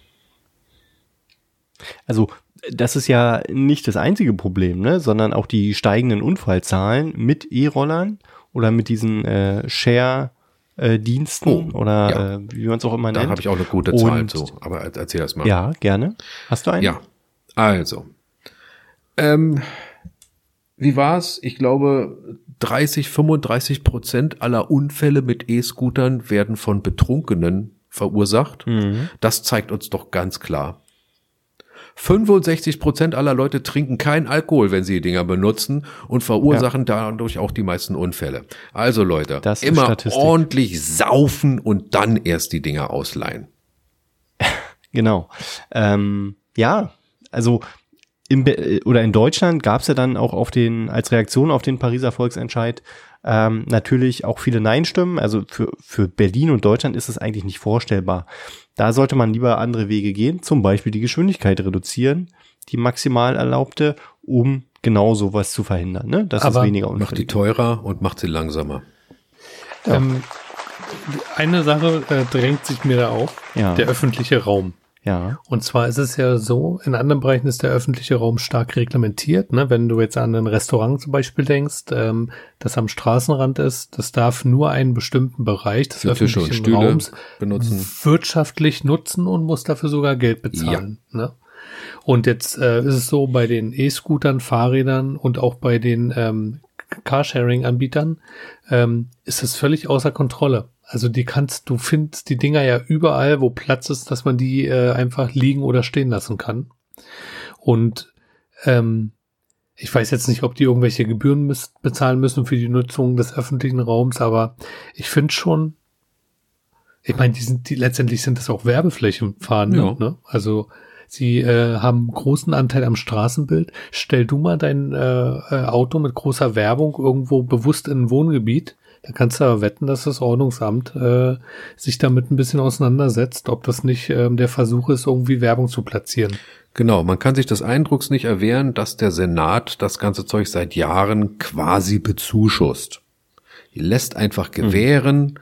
Also das ist ja nicht das einzige Problem, ne? sondern auch die steigenden Unfallzahlen mit E-Rollern oder mit diesen äh, Share-Diensten Oh, oder ja. äh, wie man es auch immer Da nennt. habe ich auch eine gute Zahl Und- zu. Aber er- erzähl das mal. Ja, gerne. Hast du einen? Ja, also. Ähm, wie war's? Ich glaube, 30, 35 Prozent aller Unfälle mit E-Scootern werden von Betrunkenen verursacht. Mhm. Das zeigt uns doch ganz klar. 65 Prozent aller Leute trinken keinen Alkohol, wenn sie die Dinger benutzen und verursachen dadurch auch die meisten Unfälle. Also Leute, Das ist immer Statistik. ordentlich saufen und dann erst die Dinger ausleihen. Genau. Ähm, ja, also im, Be- äh, oder in Deutschland gab es ja dann auch auf den, als Reaktion auf den Pariser Volksentscheid ähm, natürlich auch viele Nein-Stimmen. Also für, für Berlin und Deutschland ist es eigentlich nicht vorstellbar. Da sollte man lieber andere Wege gehen, zum Beispiel die Geschwindigkeit reduzieren, die maximal erlaubte, um genau sowas zu verhindern, ne? dass Aber es weniger Unfälle Macht die teurer und macht sie langsamer. Ja. Ähm, eine Sache äh, drängt sich mir da auf, ja. der öffentliche Raum. Ja. Und zwar ist es ja so, in anderen Bereichen ist der öffentliche Raum stark reglementiert. Ne? Wenn du jetzt an ein Restaurant zum Beispiel denkst, ähm, das am Straßenrand ist, das darf nur einen bestimmten Bereich des öffentlichen Raums benutzen. wirtschaftlich nutzen und muss dafür sogar Geld bezahlen. Ja. Ne? Und jetzt äh, ist es so bei den E-Scootern, Fahrrädern und auch bei den ähm, Carsharing-Anbietern ähm, ist es völlig außer Kontrolle. Also die kannst, du findest die Dinger ja überall, wo Platz ist, dass man die äh, einfach liegen oder stehen lassen kann. Und ähm, ich weiß jetzt nicht, ob die irgendwelche Gebühren müß, bezahlen müssen für die Nutzung des öffentlichen Raums, aber ich finde schon, ich meine, die sind, die letztendlich sind das auch Werbeflächen fahren, ja. ne? Also sie äh, haben großen Anteil am Straßenbild. Stell du mal dein äh, äh, Auto mit großer Werbung irgendwo bewusst in ein Wohngebiet da kannst du aber wetten, dass das Ordnungsamt äh, sich damit ein bisschen auseinandersetzt, ob das nicht ähm, der Versuch ist, irgendwie Werbung zu platzieren. Genau, man kann sich des Eindrucks nicht erwehren, dass der Senat das ganze Zeug seit Jahren quasi bezuschusst. Die lässt einfach gewähren, mhm.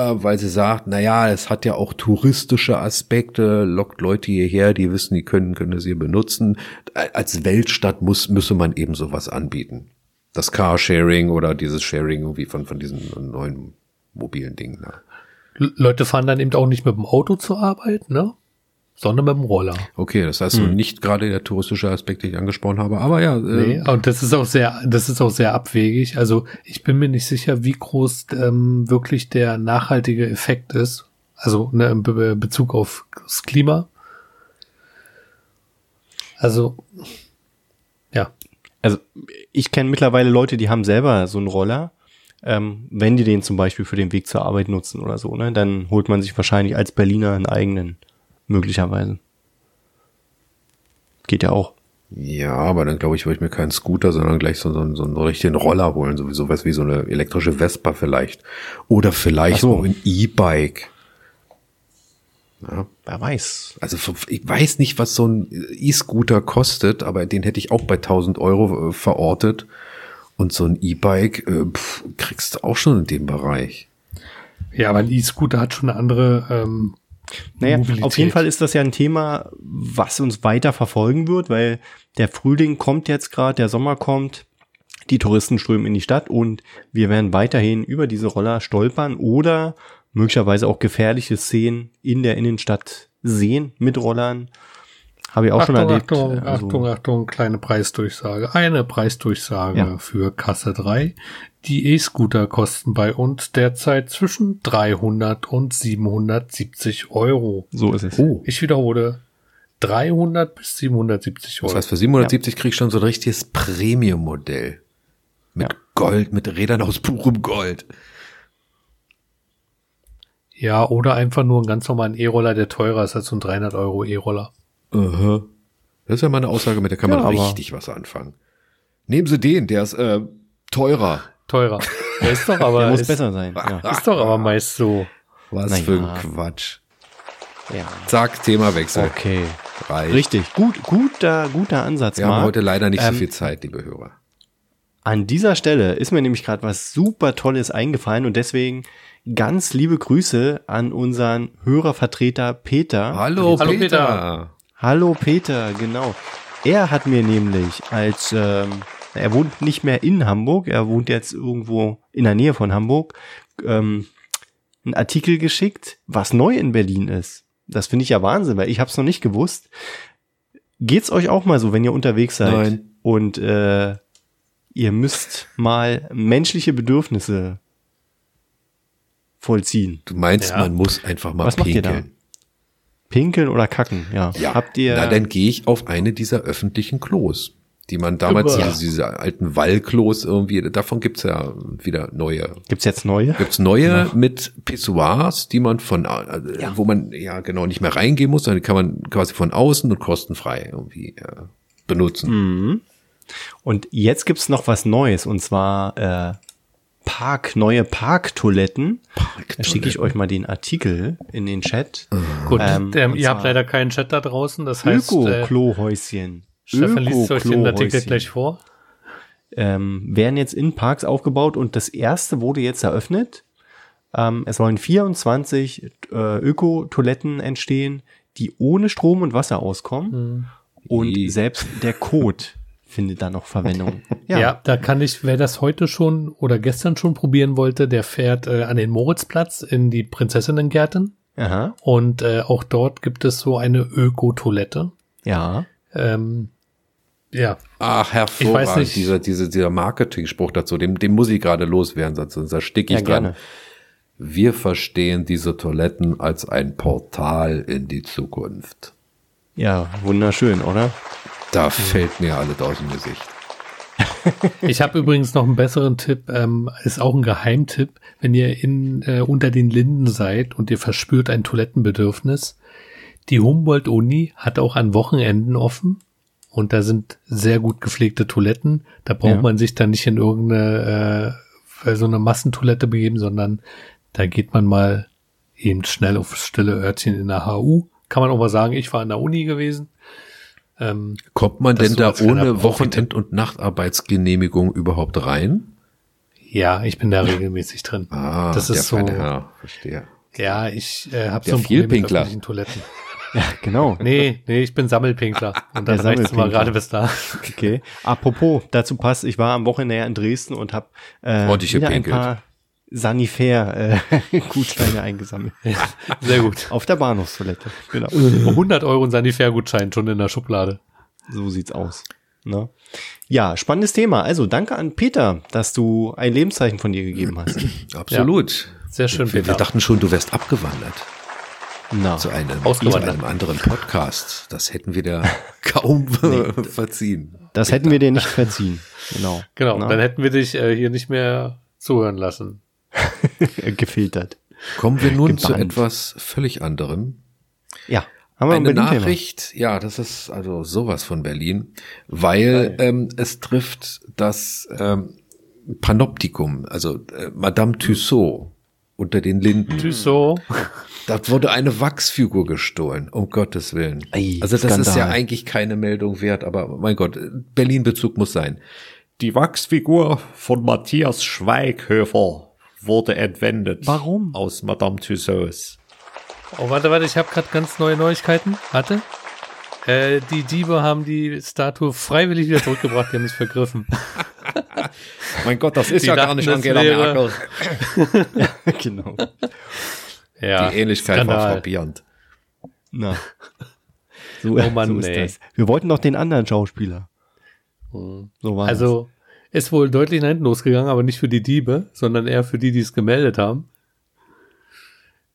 äh, weil sie sagt, na ja, es hat ja auch touristische Aspekte, lockt Leute hierher, die wissen, die können, können sie benutzen. Als Weltstadt muss, müsse man eben sowas anbieten das Carsharing oder dieses Sharing irgendwie von, von diesen neuen mobilen Dingen. Ne? Leute fahren dann eben auch nicht mit dem Auto zur Arbeit, ne? Sondern mit dem Roller. Okay, das heißt hm. so nicht gerade der touristische Aspekt, den ich angesprochen habe, aber ja. Äh, nee, und das ist auch sehr, das ist auch sehr abwegig. Also ich bin mir nicht sicher, wie groß ähm, wirklich der nachhaltige Effekt ist. Also ne, im Be Bezug auf das Klima. Also also ich kenne mittlerweile Leute, die haben selber so einen Roller. Ähm, wenn die den zum Beispiel für den Weg zur Arbeit nutzen oder so, ne, dann holt man sich wahrscheinlich als Berliner einen eigenen, möglicherweise. Geht ja auch. Ja, aber dann glaube ich, würde ich mir keinen Scooter, sondern gleich so, so, so einen richtigen Roller holen, sowieso was wie so eine elektrische Vespa vielleicht. Oder vielleicht so. auch ein E-Bike. Ja, wer weiß. Also ich weiß nicht, was so ein E-Scooter kostet, aber den hätte ich auch bei 1000 Euro äh, verortet. Und so ein E-Bike äh, kriegst du auch schon in dem Bereich. Ja, aber ein E-Scooter hat schon eine andere ähm, naja, Mobilität. auf jeden Fall ist das ja ein Thema, was uns weiter verfolgen wird, weil der Frühling kommt jetzt gerade, der Sommer kommt, die Touristen strömen in die Stadt und wir werden weiterhin über diese Roller stolpern oder möglicherweise auch gefährliche Szenen in der Innenstadt sehen mit Rollern. Habe ich auch Achtung, schon erlebt. Achtung, also, Achtung, Achtung, kleine Preisdurchsage. Eine Preisdurchsage ja. für Kasse 3. Die E-Scooter kosten bei uns derzeit zwischen 300 und 770 Euro. So ist es. Oh. Ich wiederhole. 300 bis 770 Euro. Das heißt, für 770 ja. krieg ich schon so ein richtiges Premium-Modell. Mit ja. Gold, mit Rädern aus purem Gold. Ja, oder einfach nur einen ganz normalen E-Roller, der teurer ist als so ein 300 Euro E-Roller. Uh -huh. Das ist ja mal eine Aussage, mit der kann ja, man richtig was anfangen. Nehmen Sie den, der ist äh, teurer. Teurer. Der ist doch aber. der muss ist, besser sein. Ja. Ist doch aber meist so. Was Na für ein Quatsch. Ja. Zack, Themawechsel. Okay. Reicht. Richtig. Gut, guter, guter Ansatz. Wir Marc. haben heute leider nicht ähm, so viel Zeit, liebe Hörer. An dieser Stelle ist mir nämlich gerade was super Tolles eingefallen und deswegen ganz liebe Grüße an unseren Hörervertreter Peter. Hallo, Hallo Peter. Peter. Hallo Peter, genau. Er hat mir nämlich als, ähm, er wohnt nicht mehr in Hamburg, er wohnt jetzt irgendwo in der Nähe von Hamburg, ähm, einen Artikel geschickt, was neu in Berlin ist. Das finde ich ja Wahnsinn, weil ich habe es noch nicht gewusst. Geht's euch auch mal so, wenn ihr unterwegs seid Nein. und äh, ihr müsst mal menschliche Bedürfnisse vollziehen. Du meinst, ja. man muss einfach mal Was pinkeln. Macht ihr da? Pinkeln oder kacken, ja. ja. Habt ihr. Na, dann gehe ich auf eine dieser öffentlichen Klos, die man damals, diese, diese alten Wallklos irgendwie, davon gibt's ja wieder neue. Gibt's jetzt neue? Gibt's neue ja. mit Pissoirs, die man von, äh, ja. wo man ja genau nicht mehr reingehen muss, sondern die kann man quasi von außen und kostenfrei irgendwie äh, benutzen. Mhm. Und jetzt gibt's noch was Neues und zwar äh, Park, neue Parktoiletten. Park da schicke ich euch mal den Artikel in den Chat. Mhm. Gut, ähm, ähm, ihr habt leider keinen Chat da draußen, das heißt. Öko-Klohäuschen. Stefan liest euch den Artikel gleich vor. Ähm, werden jetzt in Parks aufgebaut und das erste wurde jetzt eröffnet. Ähm, es sollen 24 äh, Öko-Toiletten entstehen, die ohne Strom und Wasser auskommen. Mhm. Und I. selbst der Code findet da noch Verwendung. Ja. ja. da kann ich, wer das heute schon oder gestern schon probieren wollte, der fährt äh, an den Moritzplatz in die Prinzessinnengärten. Aha. Und äh, auch dort gibt es so eine Öko-Toilette. Ja. Ähm, ja. Ach, hervorragend. Ich weiß nicht. Dieser, dieser, dieser Marketing-Spruch dazu, dem, dem muss ich gerade loswerden, sonst, sonst ersticke ich ja, dran. Gerne. Wir verstehen diese Toiletten als ein Portal in die Zukunft. Ja, wunderschön, oder? Da fällt mir alles aus dem Gesicht. ich habe übrigens noch einen besseren Tipp, ähm, ist auch ein Geheimtipp. Wenn ihr in, äh, unter den Linden seid und ihr verspürt ein Toilettenbedürfnis, die Humboldt-Uni hat auch an Wochenenden offen und da sind sehr gut gepflegte Toiletten. Da braucht ja. man sich dann nicht in irgendeine äh, so eine Massentoilette begeben, sondern da geht man mal eben schnell aufs stille Örtchen in der HU. Kann man auch mal sagen, ich war in der Uni gewesen. Ähm, Kommt man denn da ohne Wochenend- und Nachtarbeitsgenehmigung überhaupt rein? Ja, ich bin da regelmäßig drin. Ah, das ist so. Herr, verstehe. Ja, ich äh, habe so ein Problem mit öffentlichen Toiletten. Ja, genau. Nee, nee, ich bin Sammelpinkler. Und dann reicht's mal gerade bis da. Okay. Apropos, dazu passt, ich war am Wochenende in Dresden und habe äh, wieder ein paar Sanifair äh, Gutscheine eingesammelt. Ja, sehr gut. Auf der Bahnhofstoilette. Genau. 100 Euro Sanifair Gutschein schon in der Schublade. So sieht's aus. Ne? Ja, spannendes Thema. Also danke an Peter, dass du ein Lebenszeichen von dir gegeben hast. Absolut. Ja, sehr schön, wir, Peter. Wir dachten schon, du wärst abgewandert. Na, zu einem, zu einem anderen Podcast. Das hätten wir da kaum nee, verziehen. Das hätten wir dir nicht verziehen. Genau. Genau. Na? Dann hätten wir dich äh, hier nicht mehr zuhören lassen. Gefiltert. Kommen wir nun Gebannt. zu etwas völlig anderem. Ja. Haben wir eine Nachricht, Thema. ja, das ist also sowas von Berlin, weil ähm, es trifft das ähm, Panoptikum, also äh, Madame Tussaud unter den Linden. Tussaud. Da wurde eine Wachsfigur gestohlen, um Gottes Willen. Ei, also das Skandal. ist ja eigentlich keine Meldung wert, aber mein Gott, Berlin-Bezug muss sein. Die Wachsfigur von Matthias Schweighöfer wurde entwendet. Warum? Aus Madame Tussauds. Oh, warte, warte, ich habe gerade ganz neue Neuigkeiten. Warte. Äh, die Diebe haben die Statue freiwillig wieder zurückgebracht, die haben es vergriffen. mein Gott, das ist die ja gar nicht Angela Merkel. ja, genau. Ja, die Ähnlichkeit Skandal. war frappierend. Na. So, oh Mann, so ist nee. das. Wir wollten doch den anderen Schauspieler. So war Also, ist wohl deutlich nach hinten losgegangen, aber nicht für die Diebe, sondern eher für die, die es gemeldet haben.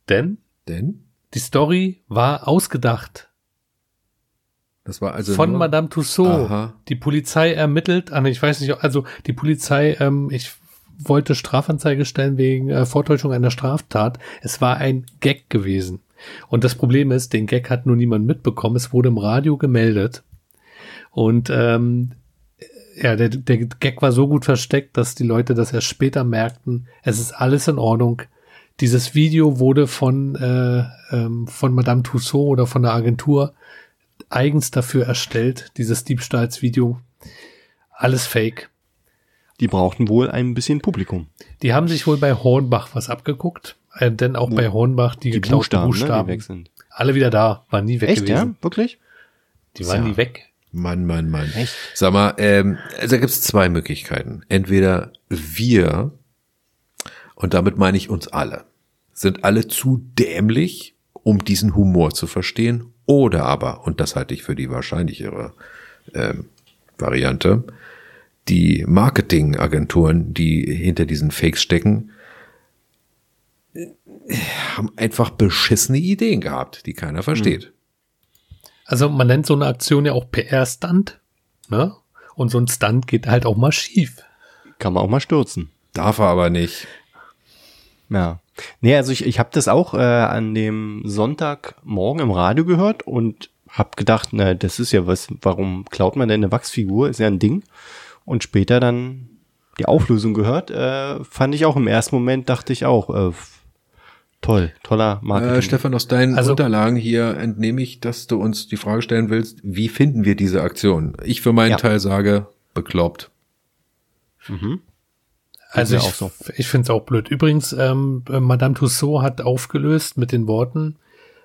Denn? Denn? Die Story war ausgedacht. Das war also von Madame Tussaud. Aha. Die Polizei ermittelt, ich weiß nicht, also die Polizei, ähm, ich wollte Strafanzeige stellen wegen äh, Vortäuschung einer Straftat. Es war ein Gag gewesen. Und das Problem ist, den Gag hat nur niemand mitbekommen. Es wurde im Radio gemeldet. Und ähm, ja, der, der Gag war so gut versteckt, dass die Leute das erst später merkten. Es ist alles in Ordnung. Dieses Video wurde von, äh, ähm, von Madame Tussaud oder von der Agentur eigens dafür erstellt, dieses Diebstahlsvideo. Alles fake. Die brauchten wohl ein bisschen Publikum. Die haben sich wohl bei Hornbach was abgeguckt, äh, denn auch Wo, bei Hornbach die, die geklauten Buchstaben, Buchstaben ne, die alle wieder da, waren nie weg Echt, gewesen. ja? Wirklich? Die waren ja. nie weg. Mann, Mann, Mann. Echt? Sag mal, ähm, also da gibt's zwei Möglichkeiten. Entweder wir, und damit meine ich uns alle, sind alle zu dämlich, um diesen Humor zu verstehen, oder aber, und das halte ich für die wahrscheinlichere ähm, Variante, die Marketingagenturen, die hinter diesen Fakes stecken, haben einfach beschissene Ideen gehabt, die keiner versteht. Also man nennt so eine Aktion ja auch PR-Stunt, ne? Und so ein Stunt geht halt auch mal schief. Kann man auch mal stürzen. Darf er aber nicht. Ja. Nee, also ich, ich habe das auch äh, an dem Sonntagmorgen im Radio gehört und hab gedacht, na, das ist ja was, warum klaut man denn eine Wachsfigur? Ist ja ein Ding. Und später dann die Auflösung gehört, äh, fand ich auch im ersten Moment, dachte ich auch, äh, Toll, toller Marketing. Äh, Stefan, aus deinen Also- Unterlagen hier entnehme ich, dass du uns die Frage stellen willst, wie finden wir diese Aktion? Ich für meinen Ja. Teil sage, bekloppt. Also mir ich, so. ich finde es auch blöd. Übrigens, ähm, äh, Madame Tussaud hat aufgelöst mit den Worten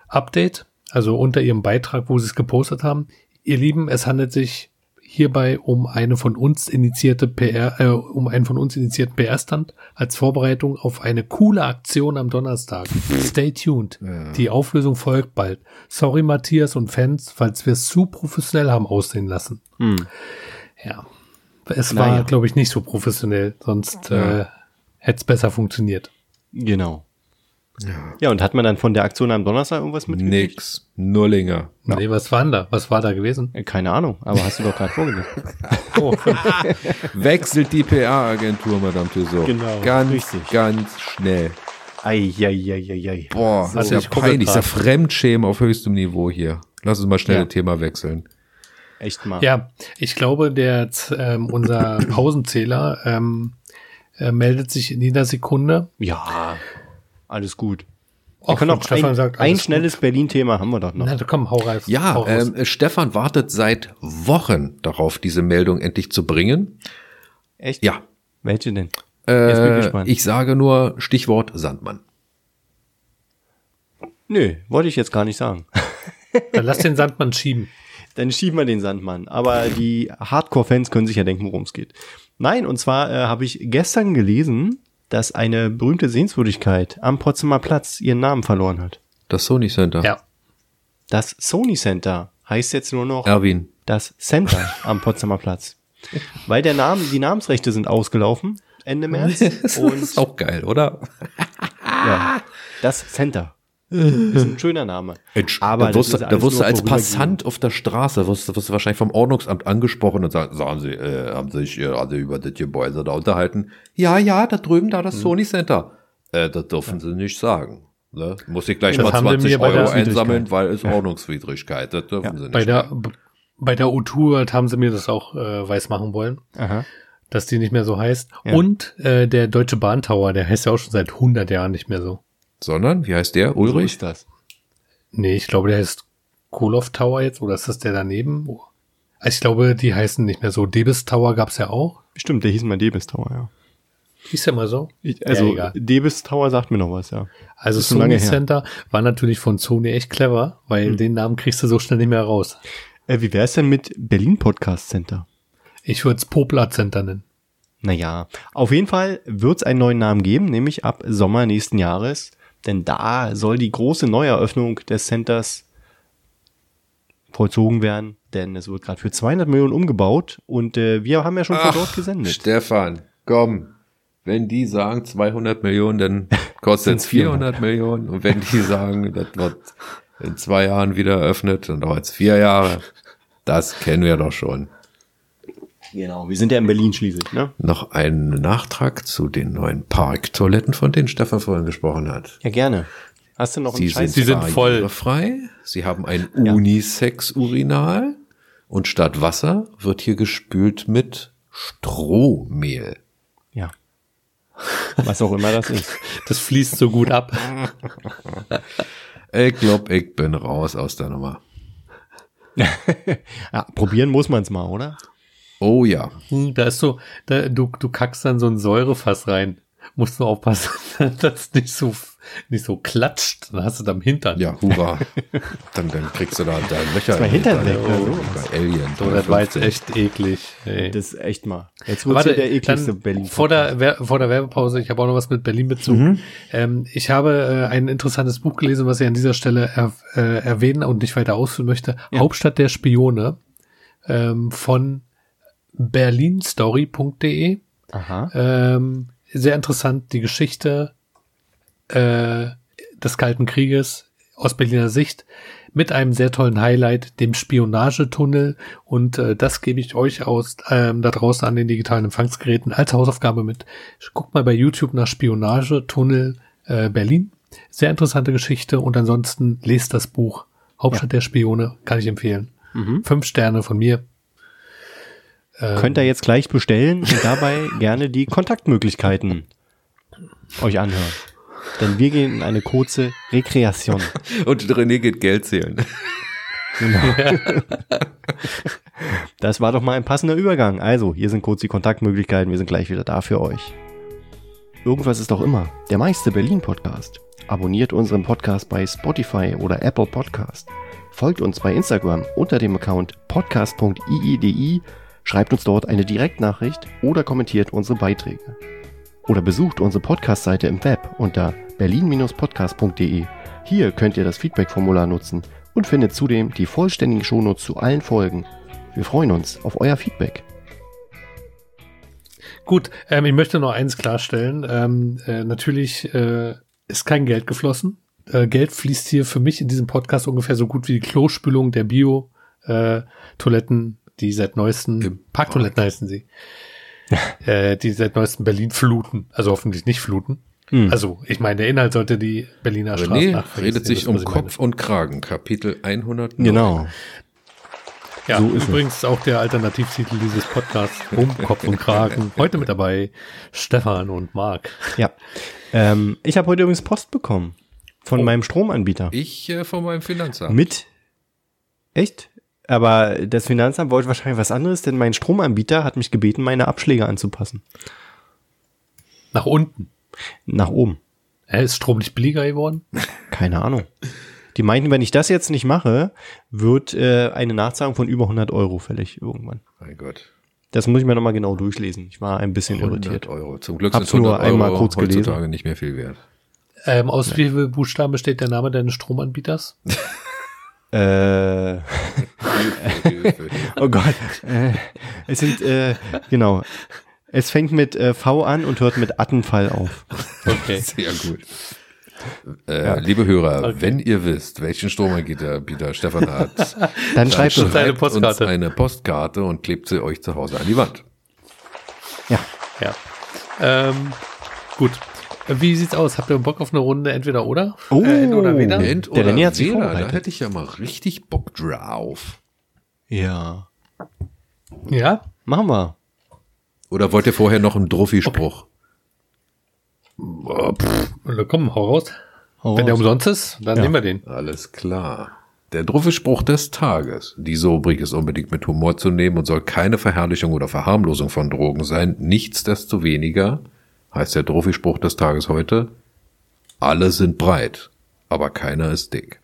Update, also unter ihrem Beitrag, wo sie es gepostet haben. Ihr Lieben, es handelt sich hierbei um eine von uns initiierte PR, äh, um einen von uns initiierten PR-Stand als Vorbereitung auf eine coole Aktion am Donnerstag. Stay tuned. Die Auflösung folgt bald. Sorry, Matthias und Fans, falls wir es zu professionell haben aussehen lassen. Ja. Es war, Naja. glaube ich, nicht so professionell, sonst äh, hätte es besser funktioniert. Genau. Ja. und hat man dann von der Aktion am Donnerstag irgendwas mitgekriegt? Nix. Nullinger. Nee, was war denn da? Was war da gewesen? Äh, Keine Ahnung, aber hast du doch gerade vorgelesen. Oh, Wechselt die PR-Agentur, Madame Tussauds. Genau, Ganz, richtig. ganz schnell. Eieieiei. Boah, das ist ja peinlich. Das ist ja. Fremdschämen auf höchstem Niveau hier. Lass uns mal schnell Ja. das Thema wechseln. Echt mal. ja, ich glaube, der ähm, unser Pausenzähler ähm, äh, meldet sich in jeder Sekunde. Ja, alles gut. Wir Auch wenn auch Stefan ein, sagt, ein schnelles Berlin-Thema haben wir doch noch. Na, komm, hau rein. Ja, hau ähm, Stefan wartet seit Wochen darauf, diese Meldung endlich zu bringen. Echt? Ja, Welche denn? Jetzt bin ich äh, gespannt. ich sage nur Stichwort Sandmann. Nö, wollte ich jetzt gar nicht sagen. Dann lass den Sandmann schieben. Dann schieben wir den Sandmann. Aber die Hardcore-Fans können sich ja denken, worum es geht. Nein, und zwar äh, habe ich gestern gelesen, dass eine berühmte Sehenswürdigkeit am Potsdamer Platz ihren Namen verloren hat. Das Sony Center. Ja. Das Sony Center heißt jetzt nur noch Erwin. das Center am Potsdamer Platz. Weil der Name, die Namensrechte sind ausgelaufen Ende März. Das ist auch geil, oder? ja, das Center. Ist ein schöner Name. Aber da wirst, ist da alles wirst du nur als. Passant auf der Straße, wirst, wirst du wahrscheinlich vom Ordnungsamt angesprochen und sagen, sagen sie, äh, haben sich äh, alle über das Gebäude da unterhalten. Ja, ja, da drüben, da Hm. das Sony Center. Äh, das dürfen sie nicht sagen. Ne? Muss ich gleich Das mal haben sie 20 mir bei Euro einsammeln, weil es Ordnungswidrigkeit. Das dürfen sie nicht. Bei der, bei der U-Tour haben sie mir das auch äh, weiß machen wollen, Aha. dass die nicht mehr so heißt. Ja. Und äh, der Deutsche Bahntower, der heißt ja auch schon seit 100 Jahren nicht mehr so. Sondern, wie heißt der? So Ulrich? ist das. Nee, ich glaube, der heißt Koloff Tower jetzt, oder ist das der daneben? Also ich glaube, die heißen nicht mehr so. Debis Tower gab's ja auch. Stimmt, der hieß mal Debis Tower, ja. Hieß ja mal so. Ich, also, egal. Debis Tower sagt mir noch was, ja. Also lange Sony her. Center war natürlich von Sony echt clever, weil den Namen kriegst du so schnell nicht mehr raus. Äh, wie wär's denn mit Berlin Podcast Center? Ich würde es Poplar Center nennen. Naja, auf jeden Fall wird's einen neuen Namen geben, nämlich ab Sommer nächsten Jahres. Denn da soll die große Neueröffnung des Centers vollzogen werden. Denn es wird gerade für 200 Millionen umgebaut und äh, wir haben ja schon von dort gesendet. Stefan, komm. Wenn die sagen 200 Millionen, dann kostet es Sind's 400 Millionen. Und wenn die sagen, das wird in zwei Jahren wieder eröffnet, dann dauert es vier Jahre. Das kennen wir doch schon. Genau, wir sind ja in Berlin schließlich, ne? Noch ein Nachtrag zu den neuen Parktoiletten, von denen Stefan vorhin gesprochen hat. Ja, gerne. Hast du noch einen Sie Scheiß? sind, Sie sind voll. barrierefrei. Sie haben ein Unisex-Urinal und statt Wasser wird hier gespült mit Strohmehl. Ja. Was auch immer das ist. Das fließt so gut ab. Ich glaub, ich bin raus aus der Nummer. Ja, probieren muss man's mal, oder? Oh ja. Hm, Da ist so, da, du, du kackst dann so ein Säurefass rein. Musst du aufpassen, dass das nicht so, nicht so klatscht. Dann hast du da am Hintern. Ja, hurra. dann, dann kriegst du da dein Löcher. mal Hintern in weg, ne? Bei Alien. So, das war jetzt 53. echt eklig. Ey. Das ist echt mal. Jetzt hier der ekligste dann Berlin. vor der, vor der Werbepause, ich habe auch noch was mit Berlin-Bezug. Mhm. Ähm, ich habe äh, ein interessantes Buch gelesen, was ich an dieser Stelle er, äh, erwähnen und nicht weiter ausführen möchte. Hauptstadt der Spione ähm, von berlinstory.de. Aha. Ähm, sehr interessant, die Geschichte äh, des Kalten Krieges aus Berliner Sicht mit einem sehr tollen Highlight, dem Spionagetunnel. Und äh, das gebe ich euch aus ähm, da draußen an den digitalen Empfangsgeräten als Hausaufgabe mit. Guckt mal bei YouTube nach Spionagetunnel äh, Berlin. Sehr interessante Geschichte und ansonsten lest das Buch Hauptstadt der Spione, kann ich empfehlen. Fünf Sterne von mir. Könnt ihr jetzt gleich bestellen und dabei gerne die Kontaktmöglichkeiten euch anhören. Denn wir gehen in eine kurze Rekreation. Und René geht Geld zählen. Genau. Das war doch mal ein passender Übergang. Also, hier sind kurz die Kontaktmöglichkeiten. Wir sind gleich wieder da für euch. Irgendwas ist doch immer. Der meiste Berlin-Podcast. Abonniert unseren Podcast bei Spotify oder Apple Podcast. Folgt uns bei Instagram unter dem Account podcast.iidi, schreibt uns dort eine Direktnachricht oder kommentiert unsere Beiträge. Oder besucht unsere Podcast-Seite im Web unter berlin-podcast.de. Hier könnt ihr das Feedback-Formular nutzen und findet zudem die vollständigen Shownotes zu allen Folgen. Wir freuen uns auf euer Feedback. Gut, ähm, ich möchte noch eins klarstellen. Ähm, äh, natürlich äh, ist kein Geld geflossen. Äh, Geld fließt hier für mich in diesem Podcast ungefähr so gut wie die Klospülung der Bio-Toiletten, die seit neuesten, Im Parktoiletten heißen sie, äh, die seit neuesten Berlin fluten. Also hoffentlich nicht fluten. Hm. Also, ich meine, der Inhalt sollte die Berliner Straße René nachvollziehen, redet sich das, um ich meine. Kopf und Kragen, Kapitel 100. Genau. Ja, So ist es. übrigens auch der Alternativtitel dieses Podcasts um Kopf und Kragen. Heute mit dabei Stefan und Marc. Ja. Ähm, ich habe heute übrigens Post bekommen von Oh. meinem Stromanbieter. Ich äh, von meinem Finanzamt. Mit. Echt? Aber das Finanzamt wollte wahrscheinlich was anderes, denn mein Stromanbieter hat mich gebeten, meine Abschläge anzupassen. Nach unten. Nach oben. Hä, ist Strom nicht billiger geworden? Keine Ahnung. Die meinten, wenn ich das jetzt nicht mache, wird äh, eine Nachzahlung von über 100 Euro fällig irgendwann. mein Gott. Das muss ich mir nochmal genau durchlesen. Ich war ein bisschen 100 irritiert. Euro. Zum Glück sind 100 nur einmal Euro kurz gelesen. heutzutage nicht mehr viel wert. Ähm, aus wie viel Buchstaben besteht der Name deines Stromanbieters? Äh, oh Gott. Äh, es sind, äh, genau. Es fängt mit äh, V an und hört mit Attenfall auf. Okay. Sehr gut. Äh, Liebe Hörer, Okay. wenn ihr wisst, welchen Stromanbieter Bieter Stefan hat, Dann dann schreibt uns. eine schreibt uns Postkarte. eine Postkarte und klebt sie euch zu Hause an die Wand. Ja. Ja. Ähm, gut. Wie sieht's aus? Habt ihr Bock auf eine Runde entweder oder? Oh. Äh, entweder oder weder? End Der oder René hat sich weder, da hätte ich ja mal richtig Bock drauf. Ja. Ja? Machen wir. Oder wollt ihr vorher noch einen Druffi-Spruch? Oh, pff, na komm, hau raus. Hau Wenn der umsonst ist, dann Ja. nehmen wir den. Alles klar. Der Druffi-Spruch des Tages. Diese Rubrik ist unbedingt mit Humor zu nehmen und soll keine Verherrlichung oder Verharmlosung von Drogen sein. Nichtsdestoweniger heißt der Druffi-Spruch des Tages heute, alle sind breit, aber keiner ist dick.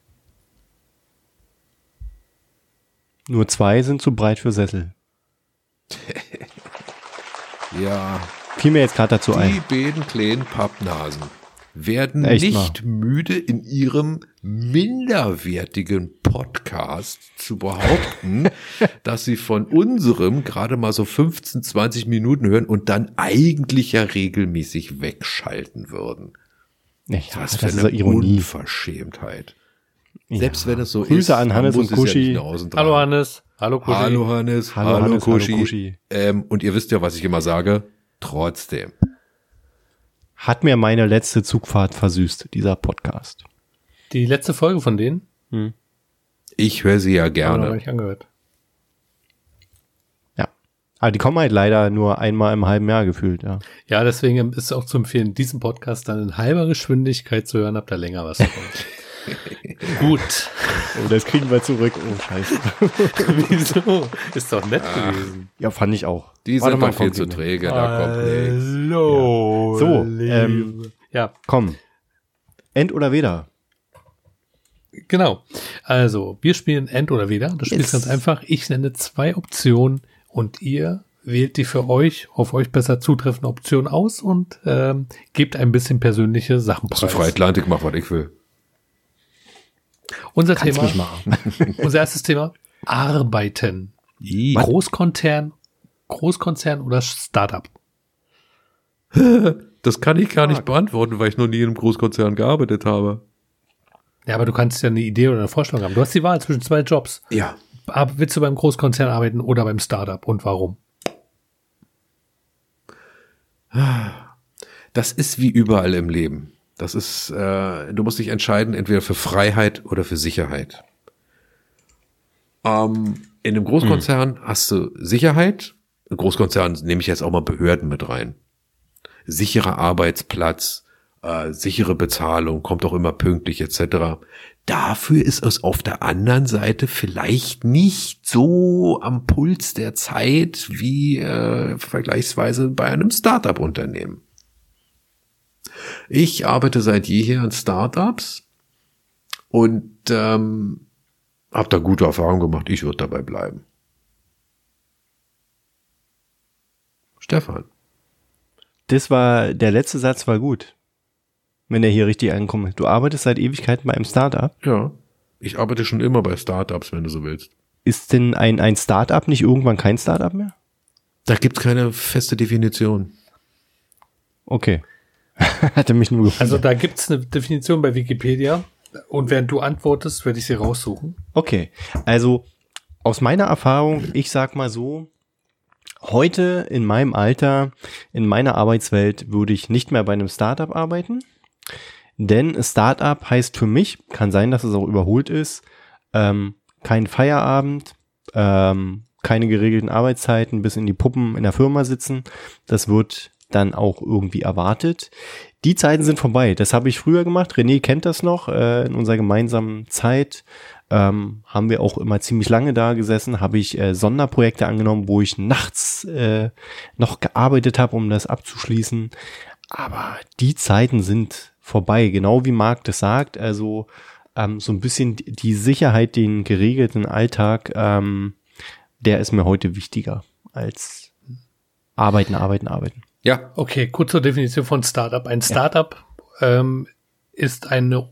Nur zwei sind zu breit für Sessel. Ja, Fiel mir jetzt gerade dazu die ein. beiden kleinen Pappnasen werden Echt nicht müde in ihrem minderwertigen Podcast zu behaupten, dass sie von unserem gerade mal so 15, 20 Minuten hören und dann eigentlich ja regelmäßig wegschalten würden. Ja, Was das für ist eine ja Ironie. Unverschämtheit. Selbst Ja. wenn es so Grüße ist. an man Hannes und es ja Kushi. nicht nach außen tragen. Hallo Hannes. Hallo Kushi. Hallo Hannes. Hallo Hallo, Hannes, hallo Kushi. Kushi. Ähm, und ihr wisst ja, was ich immer sage. Trotzdem. Hat mir meine letzte Zugfahrt versüßt, dieser Podcast. Die letzte Folge von denen? Ich höre sie ja gerne. nicht angehört. Ja. Aber die kommen halt leider nur einmal im halben Jahr gefühlt, ja. Ja, deswegen ist es auch zu empfehlen, diesen Podcast dann in halber Geschwindigkeit zu hören, habt ihr länger was davon. Gut. Oh, das kriegen wir zurück. Oh, scheiße. Wieso? Ist doch nett gewesen. Ja, fand ich auch. Die War sind doch mal doch viel zu träge, da kommt nichts. Hallo. So, Liebe. ähm, ja, Komm. End oder weder? genau. Also, wir spielen End oder Weder. Das Spiel ist ganz einfach. Ich nenne zwei Optionen und ihr wählt die für euch, auf euch besser zutreffende Option aus und ähm, gebt ein bisschen persönliche Sachen So preis. frei Atlantik macht, was ich will. Unser Kannst Thema, unser erstes Thema, Arbeiten. Großkonzern, Großkonzern oder Startup? Das kann ich gar nicht beantworten, weil ich noch nie in einem Großkonzern gearbeitet habe. Ja, aber du kannst ja eine Idee oder eine Vorstellung haben. Du hast die Wahl zwischen zwei Jobs. Ja. Aber willst du beim Großkonzern arbeiten oder beim Startup und warum? Das ist wie überall im Leben. Das ist, äh, du musst dich entscheiden, entweder für Freiheit oder für Sicherheit. Ähm, in einem Großkonzern hast du Sicherheit. Großkonzern nehme ich jetzt auch mal Behörden mit rein. Sicherer Arbeitsplatz, äh, sichere Bezahlung, kommt auch immer pünktlich etc. Dafür ist es auf der anderen Seite vielleicht nicht so am Puls der Zeit wie äh, vergleichsweise bei einem Startup-Unternehmen. Ich arbeite seit jeher in Startups und ähm, habe da gute Erfahrungen gemacht. Ich würde dabei bleiben. Stefan. Das war, der letzte Satz war gut. Wenn er hier richtig ankommt. Du arbeitest seit Ewigkeiten bei einem Startup. Ja. Ich arbeite schon immer bei Startups, wenn du so willst. Ist denn ein, ein Startup nicht irgendwann kein Startup mehr? Da gibt's keine feste Definition. Okay. Hatte mich nur gefragt. Also da gibt's eine Definition bei Wikipedia. Und während du antwortest, werde ich sie raussuchen. Okay. Also aus meiner Erfahrung, ich sag mal so, heute in meinem Alter, in meiner Arbeitswelt würde ich nicht mehr bei einem Startup arbeiten. Denn Startup heißt für mich, kann sein, dass es auch überholt ist, ähm, kein Feierabend, ähm, keine geregelten Arbeitszeiten bis in die Puppen in der Firma sitzen. Das wird dann auch irgendwie erwartet. Die Zeiten sind vorbei. Das habe ich früher gemacht. René kennt das noch. Äh, in unserer gemeinsamen Zeit ähm, haben wir auch immer ziemlich lange da gesessen. Habe ich äh, Sonderprojekte angenommen, wo ich nachts äh, noch gearbeitet habe, um das abzuschließen. Aber die Zeiten sind vorbei. Genau wie Marc das sagt. Also ähm, so ein bisschen die Sicherheit, den geregelten Alltag, ähm, der ist mir heute wichtiger als arbeiten, arbeiten, arbeiten. Ja. Okay, kurz zur Definition von Startup. Ein Startup ja. ähm, ist eine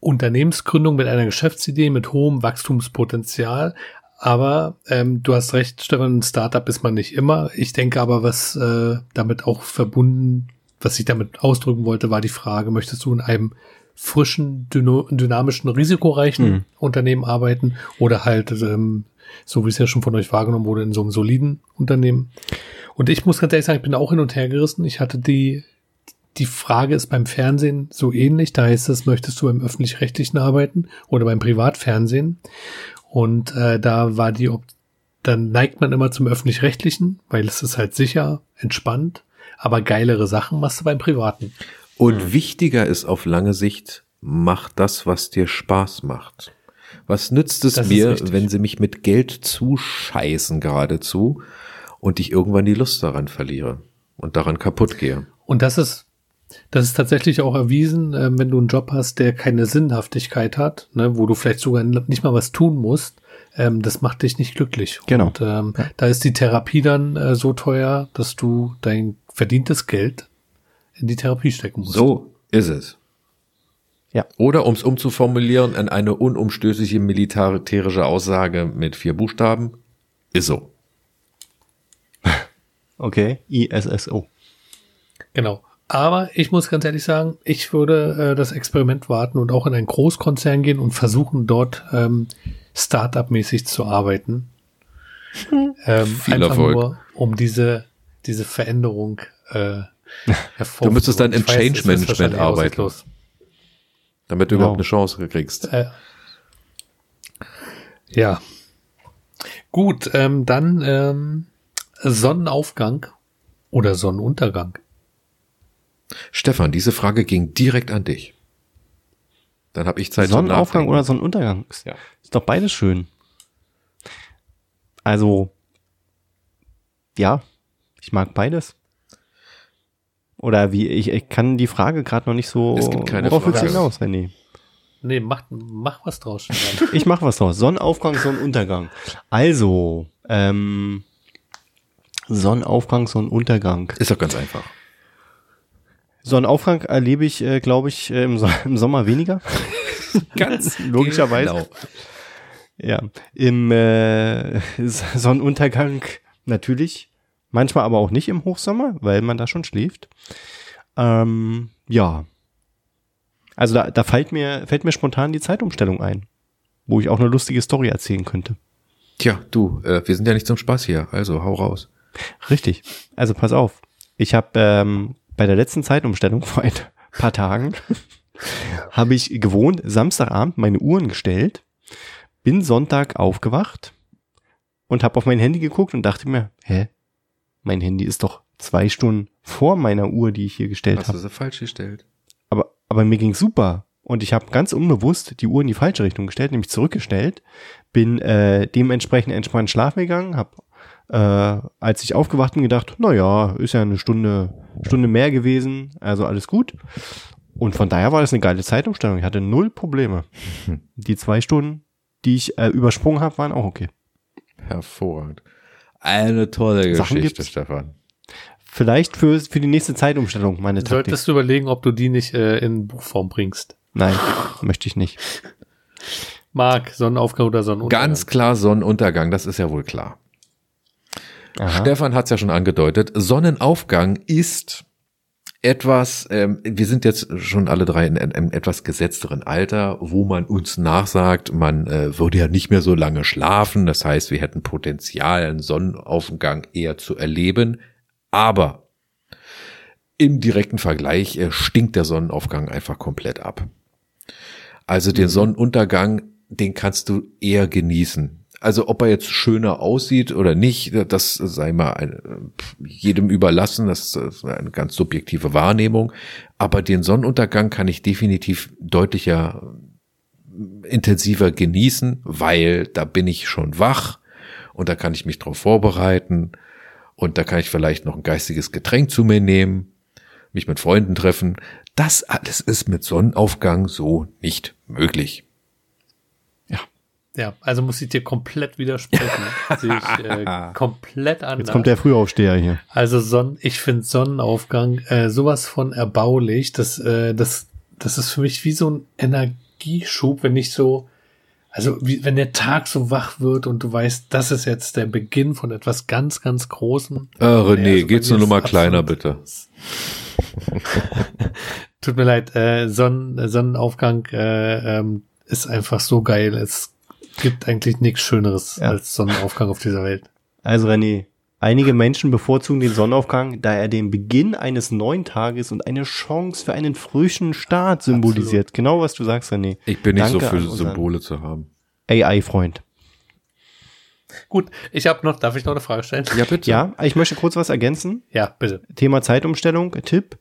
Unternehmensgründung mit einer Geschäftsidee mit hohem Wachstumspotenzial. Aber ähm, du hast recht, Stefan, ein Startup ist man nicht immer. Ich denke aber, was äh, damit auch verbunden, was ich damit ausdrücken wollte, war die Frage, möchtest du in einem frischen, dynamischen, risikoreichen mhm. Unternehmen arbeiten oder halt, ähm, so wie es ja schon von euch wahrgenommen wurde, in so einem soliden Unternehmen? Und ich muss ganz ehrlich sagen, ich bin auch hin und her gerissen. Ich hatte die, die Frage ist beim Fernsehen so ähnlich. Da heißt es, möchtest du beim öffentlich-rechtlichen arbeiten oder beim Privatfernsehen? Und äh, da war die, dann neigt man immer zum öffentlich-rechtlichen, weil es ist halt sicher, entspannt, aber geilere Sachen machst du beim Privaten. Und wichtiger ist auf lange Sicht, mach das, was dir Spaß macht. Was nützt es das mir, wenn sie mich mit Geld zuscheißen geradezu und ich irgendwann die Lust daran verliere und daran kaputt gehe. Und das ist, das ist tatsächlich auch erwiesen, äh, wenn du einen Job hast, der keine Sinnhaftigkeit hat, ne, wo du vielleicht sogar nicht mal was tun musst, ähm, das macht dich nicht glücklich. Genau. Und ähm, ja. da ist die Therapie dann äh, so teuer, dass du dein verdientes Geld in die Therapie stecken musst. So ist es. Ja. Oder um es umzuformulieren an eine unumstößliche militärische Aussage mit vier Buchstaben, ist so. Okay, ISSO. Genau. Aber ich muss ganz ehrlich sagen, ich würde äh, das Experiment warten und auch in einen Großkonzern gehen und versuchen, dort ähm, Startup-mäßig zu arbeiten. Hm. Ähm, Viel einfach Erfolg. nur, um diese, diese Veränderung äh, Du müsstest dann im Change Management arbeiten. Damit du genau. überhaupt eine Chance kriegst. Äh, ja. Gut, ähm, dann ähm, Sonnenaufgang oder Sonnenuntergang? Stefan, diese Frage ging direkt an dich. Dann habe ich Zeit Sonnenaufgang oder Sonnenuntergang. Ist, ja. ist doch beides schön. Also, ja, ich mag beides. Oder wie, ich, ich kann die Frage gerade noch nicht so. Es gibt keine worauf Frage. hinaus, René? Nee, mach, mach was draus. ich mach was draus. Sonnenaufgang, Sonnenuntergang. Also, ähm, Sonnenaufgang, Sonnenuntergang. Ist doch ganz einfach. Sonnenaufgang erlebe ich, äh, glaube ich, äh, im, so im, Sommer weniger. ganz logischerweise. Genau. Ja, im äh, Sonnenuntergang natürlich, manchmal aber auch nicht im Hochsommer, weil man da schon schläft. Ähm, ja, also da, da fällt mir fällt mir spontan die Zeitumstellung ein, wo ich auch eine lustige Story erzählen könnte. Tja, du, äh, wir sind ja nicht zum Spaß hier, also hau raus. Richtig. Also pass auf. Ich habe ähm, bei der letzten Zeitumstellung vor ein paar Tagen habe ich gewohnt Samstagabend meine Uhren gestellt, bin Sonntag aufgewacht und habe auf mein Handy geguckt und dachte mir, hä, mein Handy ist doch zwei Stunden vor meiner Uhr, die ich hier gestellt habe. Hast du sie falsch gestellt? aber mir ging's super. Und ich habe ganz unbewusst die Uhr in die falsche Richtung gestellt, nämlich zurückgestellt, bin äh, dementsprechend entspannt schlafen gegangen, habe äh, als ich aufgewacht bin gedacht, na ja, ist ja eine Stunde Stunde mehr gewesen, also alles gut. Und von daher war das eine geile Zeitumstellung. Ich hatte null Probleme. Die zwei Stunden, die ich äh, übersprungen habe, waren auch okay. Hervorragend. Eine tolle Sachen Geschichte, gibt's. Stefan. Vielleicht für, für die nächste Zeitumstellung meine Taktik. Solltest du überlegen, ob du die nicht äh, in Buchform bringst. Nein, möchte ich nicht. Marc, Sonnenaufgang oder Sonnenuntergang? Ganz klar Sonnenuntergang, das ist ja wohl klar. Aha. Stefan hat es ja schon angedeutet. Sonnenaufgang ist etwas, ähm, wir sind jetzt schon alle drei in einem etwas gesetzteren Alter, wo man uns nachsagt, man äh, würde ja nicht mehr so lange schlafen. Das heißt, wir hätten Potenzial, einen Sonnenaufgang eher zu erleben. Aber im direkten Vergleich äh, stinkt der Sonnenaufgang einfach komplett ab. Also den Sonnenuntergang, den kannst du eher genießen. Also ob er jetzt schöner aussieht oder nicht, das sei mal ein, jedem überlassen, das ist eine ganz subjektive Wahrnehmung. Aber den Sonnenuntergang kann ich definitiv deutlicher, intensiver genießen, weil da bin ich schon wach und da kann ich mich drauf vorbereiten und da kann ich vielleicht noch ein geistiges Getränk zu mir nehmen, mich mit Freunden treffen. Das alles ist mit Sonnenaufgang so nicht möglich. Ja, also muss ich dir komplett widersprechen. Sehe ich äh, komplett anders. Jetzt kommt der Frühaufsteher hier. Also Sonn ich finde Sonnenaufgang äh, sowas von erbaulich. Das, äh, das, das ist für mich wie so ein Energieschub, wenn ich so, also wie, wenn der Tag so wach wird und du weißt, das ist jetzt der Beginn von etwas ganz, ganz Großem. Äh, René, Nee, also geht's Nummer absolut- kleiner, bitte. Tut mir leid, äh, Sonnen, Sonnenaufgang äh, ähm, ist einfach so geil. Es gibt eigentlich nichts Schöneres Ja. als Sonnenaufgang auf dieser Welt. Also René, einige Menschen bevorzugen den Sonnenaufgang, da er den Beginn eines neuen Tages und eine Chance für einen frischen Start symbolisiert. Genau was du sagst, René. Ich bin nicht Danke so für Symbole zu haben. AI-Freund. Gut, ich habe noch, darf ich noch eine Frage stellen? Ja, bitte. Ja, ich möchte kurz was ergänzen. Ja, bitte. Thema Zeitumstellung, Tipp.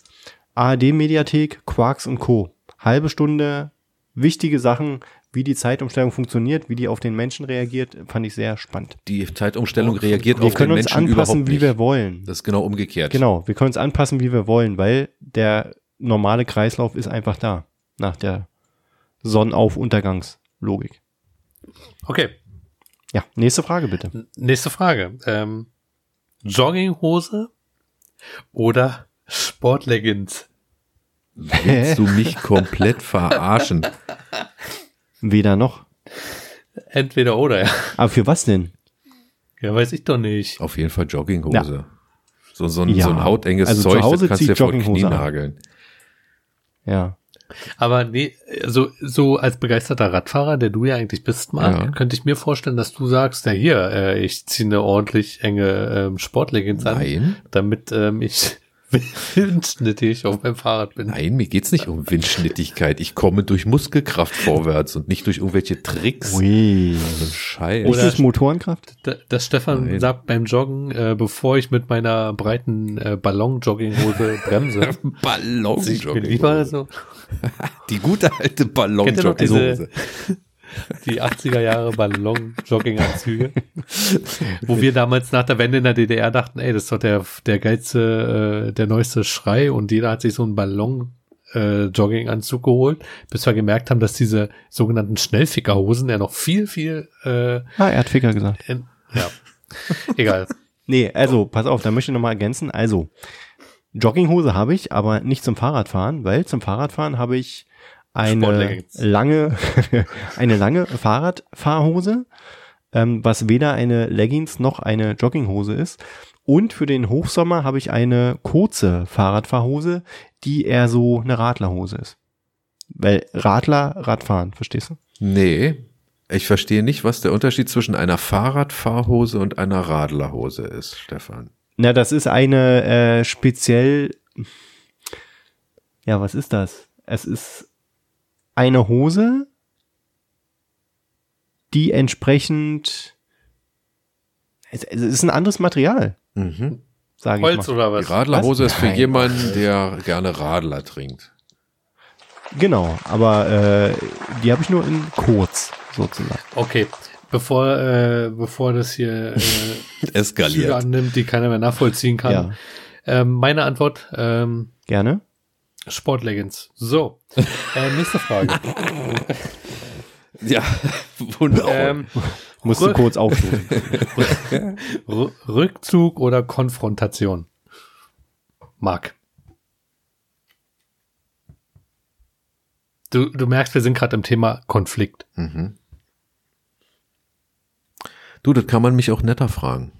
ARD-Mediathek, Quarks und Co. Halbe Stunde, wichtige Sachen, wie die Zeitumstellung funktioniert, wie die auf den Menschen reagiert, fand ich sehr spannend. Die Zeitumstellung reagiert Wir auf den können uns Menschen anpassen, überhaupt wie wir wollen. Das ist genau umgekehrt. Genau, wir können uns anpassen, wie wir wollen, weil der normale Kreislauf ist einfach da. Nach der Sonnenauf-Untergangslogik. Okay, Ja, nächste Frage bitte. n- nächste Frage. Ähm, Jogginghose oder Sportleggings? Willst du mich komplett verarschen? Weder noch. Entweder oder, ja. Aber für was denn? Ja, weiß ich doch nicht. Auf jeden Fall Jogginghose. So, so, ein, Ja, so ein hautenges also zu Zeug, Hause das kannst du dir vor Knie nageln. Ja. Aber nee, so, so als begeisterter Radfahrer, der du ja eigentlich bist, Marc, Ja. könnte ich mir vorstellen, dass du sagst, ja hier, äh, ich ziehe eine ordentlich enge ähm, Sportleggings an, damit ähm, ich windschnittig auf meinem Fahrrad bin. nein, mir geht's nicht um Windschnittigkeit. Ich komme durch Muskelkraft vorwärts und nicht durch irgendwelche Tricks. Ui. So ein Scheiß. Ist das Motorenkraft? Da- Dass Stefan Nein. sagt beim Joggen, äh, bevor ich mit meiner breiten äh, Ballon-Jogginghose bremse, Ballon ziehe ich mir lieber so Die gute alte ballon Die 80er Jahre Ballon-Jogginganzüge, wo wir damals nach der Wende in der DDR dachten, ey, das ist doch der, der geilste, äh, der neueste Schrei und jeder hat sich so einen Ballon äh, Jogginganzug geholt, bis wir gemerkt haben, dass diese sogenannten Schnellfickerhosen ja noch viel, viel äh, Ah, er hat Ficker gesagt. in, ja, egal. Nee, also, pass auf, da möchte ich nochmal ergänzen. Also, Jogginghose habe ich, aber nicht zum Fahrradfahren, weil zum Fahrradfahren habe ich eine lange, eine lange Fahrradfahrhose, ähm, was weder eine Leggings noch eine Jogginghose ist. Und für den Hochsommer habe ich eine kurze Fahrradfahrhose, die eher so eine Radlerhose ist. Weil Radler, Radfahren, verstehst du? Nee, ich verstehe nicht, was der Unterschied zwischen einer Fahrradfahrhose und einer Radlerhose ist, Stefan. Na, das ist eine äh, speziell. Ja, was ist das? Es ist eine Hose, die entsprechend. Es, es ist ein anderes Material, Mhm. ich Holz mal. oder Die was? Radlerhose Was? ist für Nein. jemanden, der gerne Radler trinkt. Genau, aber äh, die habe ich nur in kurz sozusagen. Okay, bevor, äh, bevor das hier äh, Züge Eskaliert. annimmt, die keiner mehr nachvollziehen kann. Ja. Ähm, meine Antwort, ähm, Gerne. Sportleggings. So, äh, nächste Frage. Ja, wunderbar. ähm, Musst du kurz aufrufen. Rückzug oder Konfrontation? Marc. Du, du merkst, wir sind gerade im Thema Konflikt. du, das kann man mich auch netter fragen.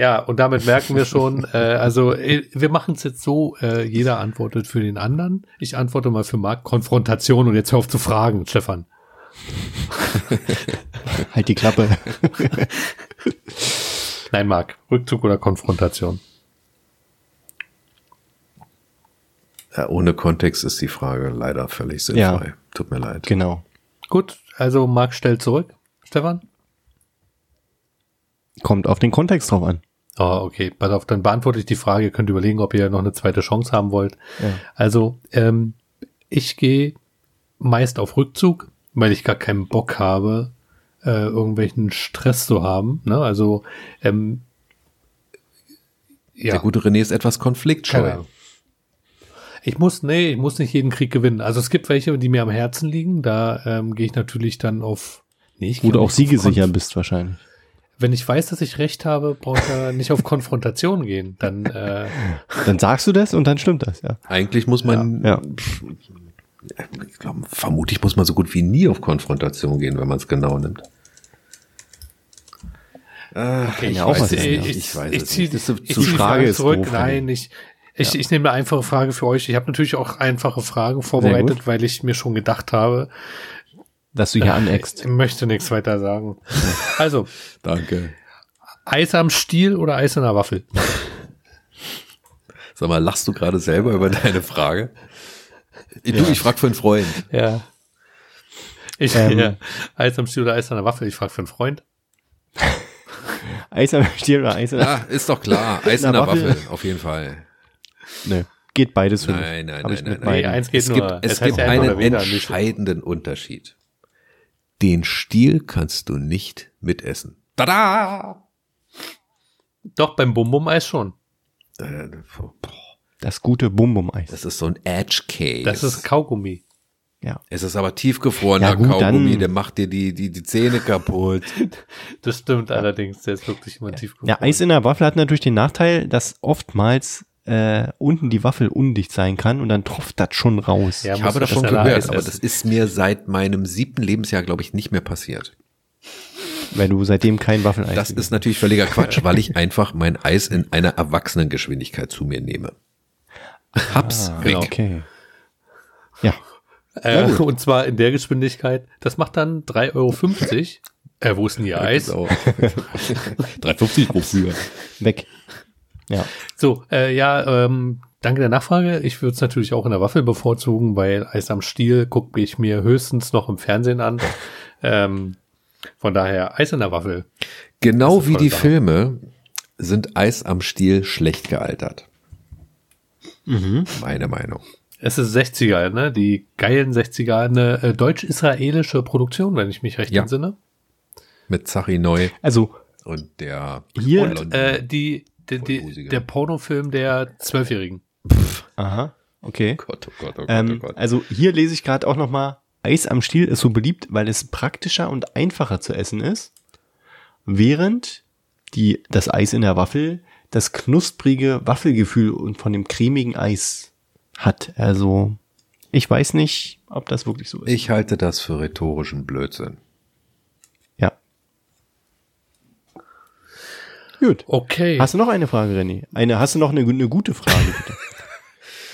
Ja, und damit merken wir schon, äh, also äh, wir machen es jetzt so, äh, jeder antwortet für den anderen. Ich antworte mal für Marc Konfrontation und jetzt hör auf zu fragen, Stefan. halt die Klappe. Nein, Marc, Rückzug oder Konfrontation? Ja, ohne Kontext ist die Frage leider völlig sinnfrei. Tut mir leid. genau. Gut, also Marc stellt zurück. Stefan? Kommt auf den Kontext drauf an. Oh, okay. Pass auf, dann beantworte ich die Frage. Ihr könnt überlegen, ob ihr noch eine zweite Chance haben wollt. Ja. Also, ähm, ich gehe meist auf Rückzug, weil ich gar keinen Bock habe, äh, irgendwelchen Stress zu haben. Ne? Also, ähm, ja. Der gute René ist etwas konfliktscheu. Ich muss, nee, ich muss nicht jeden Krieg gewinnen. Also es gibt welche, die mir am Herzen liegen. Da ähm, gehe ich natürlich dann auf. Nee, ich Wo du auch siegesicher bist wahrscheinlich. Wenn ich weiß, dass ich recht habe, brauche ich ja nicht auf Konfrontation gehen. Dann äh, Dann sagst du das und dann stimmt das, ja. Eigentlich muss man, Ja. ich glaube, vermutlich muss man so gut wie nie auf Konfrontation gehen, wenn man es genau nimmt. Okay, ja auch was sein, ja. ich, Ich weiß ich es zieh, nicht. Ich zu zieh die Frage zurück. doof, Nein, ich, ich, ich nehme eine einfache Frage für euch. Ich habe natürlich auch einfache Fragen vorbereitet, weil ich mir schon gedacht habe, Dass du hier aneckst. ich möchte nichts weiter sagen. Also, Danke. Eis am Stiel oder Eis in der Waffel? Sag mal, lachst du gerade selber über deine Frage? Du, ich frag für einen Freund. Ja. Ich, Ähm. ja. Eis am Stiel oder Eis an der Waffel? Ich frage für einen Freund. Eis am Stiel oder Eis am Ja, ist doch klar. Eis in Na, der Waffel. Waffel, auf jeden Fall. Nö, geht beides für mich. Nein, nein, Hab nein, nein, nein. Nee, eins geht Es nur. gibt, es heißt gibt ja einen oder weder, nicht- entscheidenden Unterschied. Den Stiel kannst du nicht mitessen. Tada! Doch, beim Bum-Bum-Eis schon. Äh, Das gute Bum-Bum-Eis. Das ist so ein Edge Case. Das ist Kaugummi. Ja. es ist aber tiefgefrorener Ja, gut, Kaugummi, der macht dir die, die, die Zähne kaputt. Das stimmt allerdings. Der ist wirklich immer tief Ja, Eis in der Waffel hat natürlich den Nachteil, dass oftmals äh, unten die Waffel undicht sein kann und dann tropft das schon raus. Ja, Ich habe das schon schneller gehört, Eis aber essen. das ist mir seit meinem siebten Lebensjahr, glaube ich, nicht mehr passiert. Weil du seitdem kein Waffeleis Das ist natürlich völliger Quatsch, weil ich einfach mein Eis in einer Erwachsenengeschwindigkeit zu mir nehme. Hab's weg. genau. Okay. Ja. Äh, und zwar in der Geschwindigkeit. Das macht dann 3,50 Euro. Äh, wo ist denn ihr Eis? Genau. 3,50 wofür? Weg. Ja. So, äh, ja, ähm, danke der Nachfrage. Ich würde es natürlich auch in der Waffel bevorzugen, weil Eis am Stiel gucke ich mir höchstens noch im Fernsehen an. Ähm, von daher Eis in der Waffel. Genau wie die Sache. Filme sind Eis am Stiel schlecht gealtert. Meine Meinung. Es ist 60er, ne? Die geilen 60er, eine äh, deutsch-israelische Produktion, wenn ich mich recht Ja. entsinne. Mit Zachi Neu Also und der Hier- Blondine. Äh, die, die, Vollbusiger. der Pornofilm der Zwölfjährigen. Aha, okay. Gott, oh Gott, oh Gott, oh Ähm, Gott. also hier lese ich gerade auch noch mal, Eis am Stiel ist so beliebt, weil es praktischer und einfacher zu essen ist, während die, das Eis in der Waffel das knusprige Waffelgefühl und von dem cremigen Eis hat. Also ich weiß nicht, ob das wirklich so ist. Ich halte das für rhetorischen Blödsinn. Gut. Okay. Hast du noch eine Frage, René? Eine, hast du noch eine, eine gute Frage, bitte?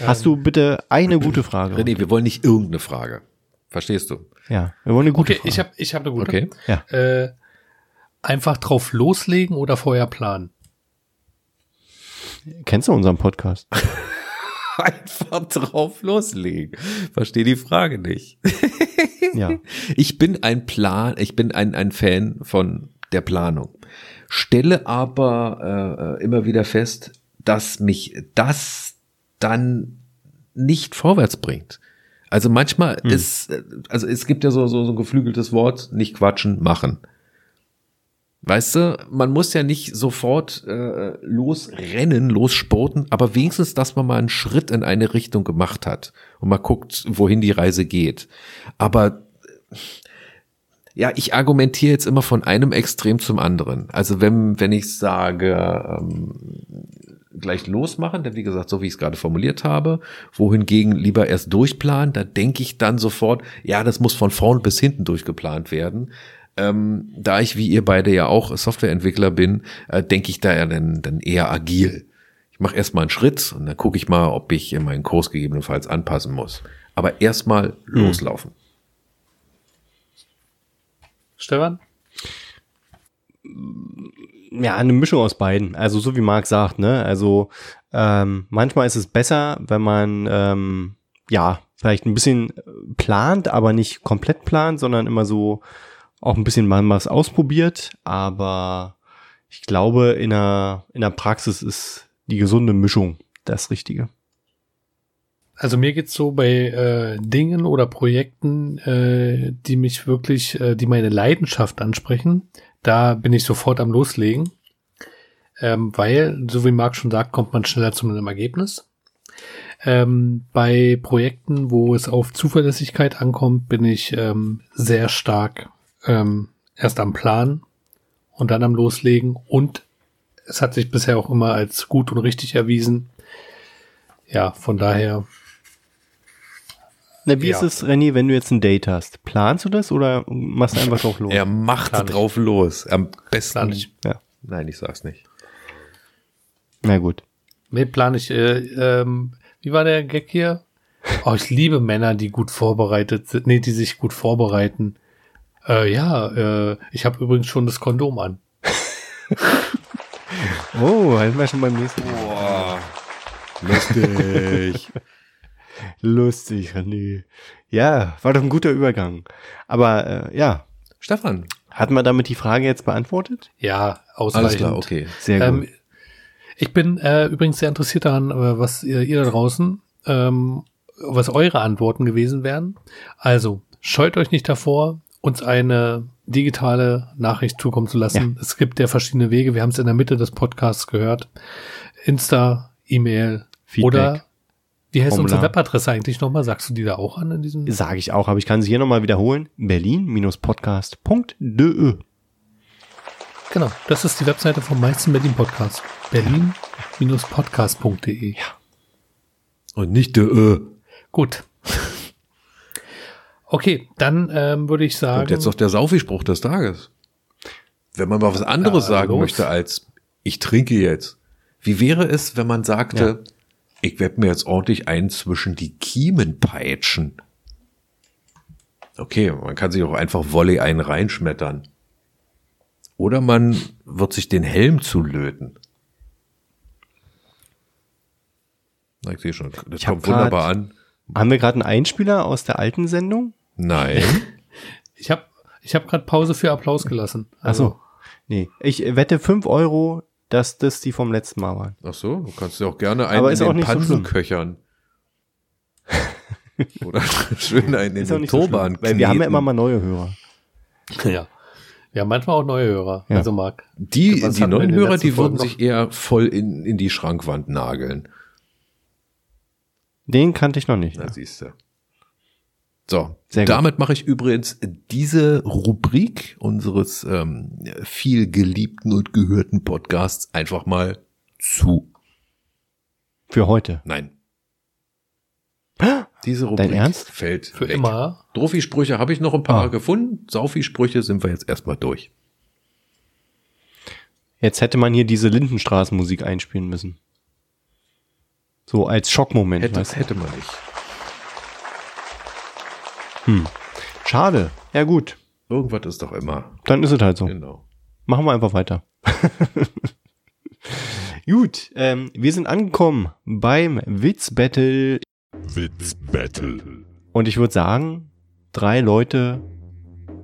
hast du bitte eine gute Frage? René, wir wollen nicht irgendeine Frage. Verstehst du? Ja, wir wollen eine gute okay, Frage. ich habe ich hab eine gute. Okay. ja. Äh, einfach drauf loslegen oder vorher planen? Kennst du unseren Podcast? Einfach drauf loslegen. Verstehe die Frage nicht. ja. Ich bin ein Plan, ich bin ein, ein Fan von der Planung. Stelle aber äh, immer wieder fest, dass mich das dann nicht vorwärts bringt. Also manchmal hm. ist, also es gibt ja so, so, so ein geflügeltes Wort, nicht quatschen, machen. Weißt du, man muss ja nicht sofort äh, losrennen, lossporten, aber wenigstens, dass man mal einen Schritt in eine Richtung gemacht hat und mal guckt, wohin die Reise geht. Aber ja, ich argumentiere jetzt immer von einem Extrem zum anderen. Also wenn, wenn ich sage, ähm, gleich losmachen, denn wie gesagt, so wie ich es gerade formuliert habe, wohingegen lieber erst durchplanen, da denke ich dann sofort, ja, das muss von vorn bis hinten durchgeplant werden. Ähm, da ich wie ihr beide ja auch Softwareentwickler bin, äh, denke ich da ja dann, dann eher agil. Ich mache erstmal einen Schritt und dann gucke ich mal, ob ich in meinen Kurs gegebenenfalls anpassen muss. Aber erstmal hm. loslaufen. Stefan? Ja, eine Mischung aus beiden. Also so wie Marc sagt, ne? Also ähm, manchmal ist es besser, wenn man ähm, ja vielleicht ein bisschen plant, aber nicht komplett plant, sondern immer so auch ein bisschen mal was ausprobiert. Aber ich glaube, in der, in der Praxis ist die gesunde Mischung das Richtige. Also mir geht's so bei äh, Dingen oder Projekten, äh, die mich wirklich, äh, die meine Leidenschaft ansprechen, da bin ich sofort am Loslegen. Ähm, weil, so wie Marc schon sagt, kommt man schneller zu einem Ergebnis. Ähm, bei Projekten, wo es auf Zuverlässigkeit ankommt, bin ich ähm, sehr stark ähm, erst am Plan und dann am Loslegen. Und es hat sich bisher auch immer als gut und richtig erwiesen. Ja, von daher na, wie ja. ist es, René, wenn du jetzt ein Date hast? Planst du das oder machst du einfach drauf los? Er macht Plan drauf nicht. los. Am besten. Ich. Ja. Nein, ich sag's nicht. Na gut. Nee, plan ich. Äh, ähm, wie war der Gag hier? Oh, ich liebe Männer, die gut vorbereitet sind. Nee, die sich gut vorbereiten. Äh, ja, äh, ich habe übrigens schon das Kondom an. oh, halten wir schon beim nächsten Mal. Boah, lustig. Lustig, René. Ja, war doch ein guter Übergang. Aber äh, ja. Stefan. Hat man damit die Frage jetzt beantwortet? Ja, ausreichend. Alles klar, okay. Sehr ähm, gut. ich bin äh, übrigens sehr interessiert daran, äh, was ihr, ihr da draußen, ähm, was eure Antworten gewesen wären. Also, scheut euch nicht davor, uns eine digitale Nachricht zukommen zu lassen. Ja. Es gibt ja verschiedene Wege. Wir haben es in der Mitte des Podcasts gehört. Insta, E-Mail oder wie heißt Formular. unsere Webadresse eigentlich nochmal? Sagst du die da auch an in diesem? Sage ich auch, aber ich kann sie hier nochmal wiederholen. Berlin-podcast.de Genau, das ist die Webseite vom meisten Berlin Podcast. Berlin-podcast.de Ja. Und nicht de. Gut. Okay, dann ähm, würde ich sagen. Und jetzt noch der Saufi-Spruch des Tages. Wenn man mal was anderes ja, sagen los. möchte als ich trinke jetzt. Wie wäre es, wenn man sagte, ja ich werde mir jetzt ordentlich ein zwischen die Kiemen peitschen. Okay, man kann sich auch einfach Volley einen reinschmettern. Oder man wird sich den Helm zulöten. Ich sehe schon, das ich kommt grad, wunderbar an. Haben wir gerade einen Einspieler aus der alten Sendung? Nein. ich habe ich hab gerade Pause für Applaus gelassen. Also. Ach so. Nee, ich wette fünf Euro, dass das die vom letzten Mal waren. Ach so, du kannst ja auch gerne einen Aber in den Pansen so köchern. Oder schön einen in den Turban so Weil wir haben ja immer mal neue Hörer. Ja. Wir haben manchmal auch neue Hörer. Ja. Also Marc. Die, die neuen Hörer, die würden sich eher voll in, in die Schrankwand nageln. Den kannte ich noch nicht. Na, ja. siehst du. So, damit mache ich übrigens diese Rubrik unseres ähm, viel geliebten und gehörten Podcasts einfach mal zu. Für heute? Nein. Diese Rubrik Dein Ernst? fällt Für weg. immer. Drophi-Sprüche habe ich noch ein paar ah. gefunden. Saufi-Sprüche sind wir jetzt erstmal durch. Jetzt hätte man hier diese Lindenstraßenmusik einspielen müssen. So als Schockmoment. Hätte, hätte man nicht. Hm. Schade. Ja, gut. Irgendwas ist doch immer. Dann ist es halt so. Genau. Machen wir einfach weiter. gut, ähm, wir sind angekommen beim Witz-Battle. Witz-Battle. Und ich würde sagen, drei Leute,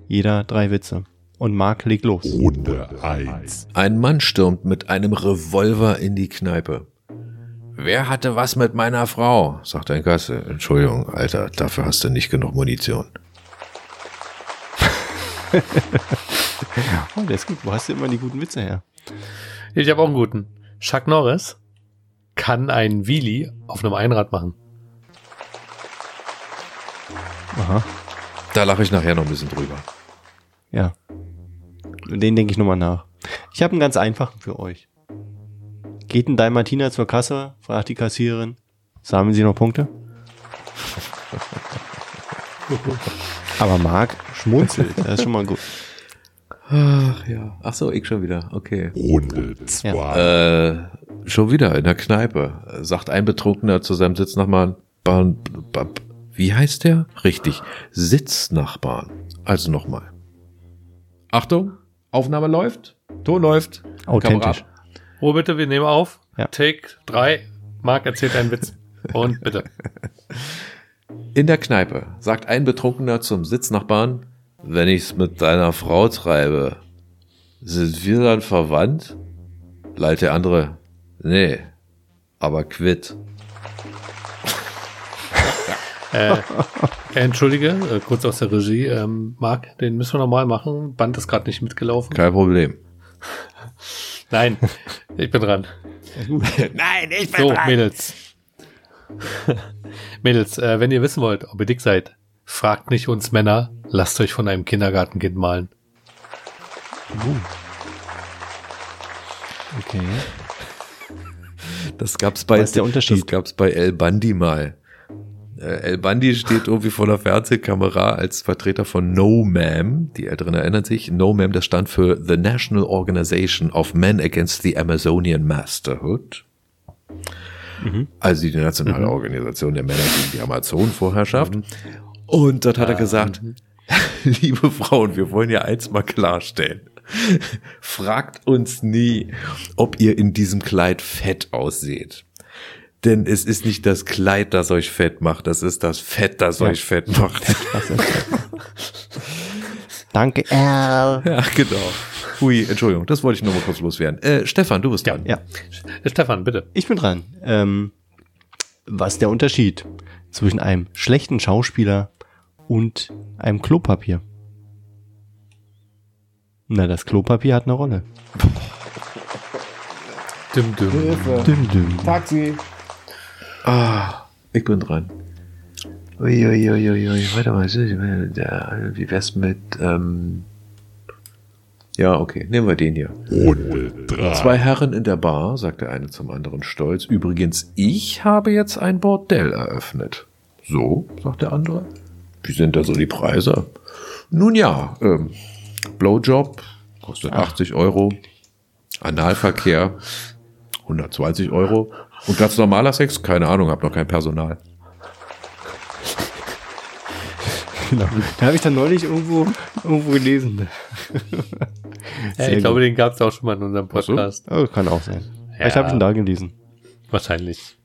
jeder drei Witze. Und Marc legt los. Runde 1. Ein Mann stürmt mit einem Revolver in die Kneipe. Wer hatte was mit meiner Frau? sagt ein Gasse. Entschuldigung, Alter, dafür hast du nicht genug Munition. oh, der ist gut. Wo hast du immer die guten Witze her? Ich habe auch einen guten. Chuck Norris kann einen Wheelie auf einem Einrad machen. Aha. Da lache ich nachher noch ein bisschen drüber. Ja. Den denke ich nochmal nach. Ich habe einen ganz einfachen für euch. Geht ein Dalmatiner zur Kasse, fragt die Kassiererin, sammeln Sie noch Punkte? Aber Marc schmunzelt, das ist schon mal gut. Ach ja. Ach so, ich schon wieder. Okay. Runde 2. Ja. Äh, schon wieder in der Kneipe. Sagt ein Betrunkener zu seinem Sitznachbarn, wie heißt der? Richtig, Sitznachbarn. Also nochmal. Achtung, Aufnahme läuft, Ton läuft. Authentisch. Oh, bitte, wir nehmen auf. Ja. Take 3. Marc erzählt einen Witz. Und bitte. In der Kneipe sagt ein Betrunkener zum Sitznachbarn, wenn ich's mit deiner Frau treibe, sind wir dann verwandt? Leiht der andere, nee, aber quitt. äh, entschuldige, äh, kurz aus der Regie. Ähm, Marc, den müssen wir nochmal machen. Band ist gerade nicht mitgelaufen. Kein Problem. Nein, ich bin dran. Nein, ich bin so, dran. Mädels. Mädels, äh, wenn ihr wissen wollt, ob ihr dick seid, fragt nicht uns Männer, lasst euch von einem Kindergartenkind malen. Uh. Okay. Das gab's bei, Was ist der Unterschied? Das gab's bei El Bandi mal. Äh, El Bandi steht irgendwie vor der Fernsehkamera als Vertreter von No Ma'am. Die Älteren erinnern sich. No Ma'am, das stand für The National Organization of Men Against the Amazonian Masterhood. Mhm. Also die nationale mhm. Organisation der Männer gegen die Amazonenvorherrschaft. Mhm. Und dort hat er gesagt, mhm. liebe Frauen, wir wollen ja eins mal klarstellen. Fragt uns nie, ob ihr in diesem Kleid fett ausseht. Denn es ist nicht das Kleid, das euch fett macht, das ist das Fett, das ja. euch fett macht. Danke, Al. Ja, genau. Hui, Entschuldigung, das wollte ich nur mal kurz loswerden. Äh, Stefan, du bist dran. Ja. ja. Stefan, bitte. Ich bin dran. Ähm, was ist der Unterschied zwischen einem schlechten Schauspieler und einem Klopapier? Na, das Klopapier hat eine Rolle. Düm, düm. Hilfe. Düm, düm. Taxi. Ah, ich bin dran. Uiuiuiui, ui, ui. warte mal, wie wär's mit, ähm, ja, okay, nehmen wir den hier. Runde 3. Zwei Herren in der Bar, sagt der eine zum anderen stolz. Übrigens, ich habe jetzt ein Bordell eröffnet. So, sagt der andere. Wie sind da so die Preise? Nun ja, ähm, Blowjob kostet Ach. 80 Euro. Analverkehr 120 Euro. Und ganz normaler Sex? Keine Ahnung, hab noch kein Personal. Genau. Da habe ich dann neulich irgendwo, irgendwo gelesen. ja, ich glaube, den gab es auch schon mal in unserem Podcast. So? Oh, kann auch sein. Ja. Vielleicht habe ich ihn da gelesen. Wahrscheinlich.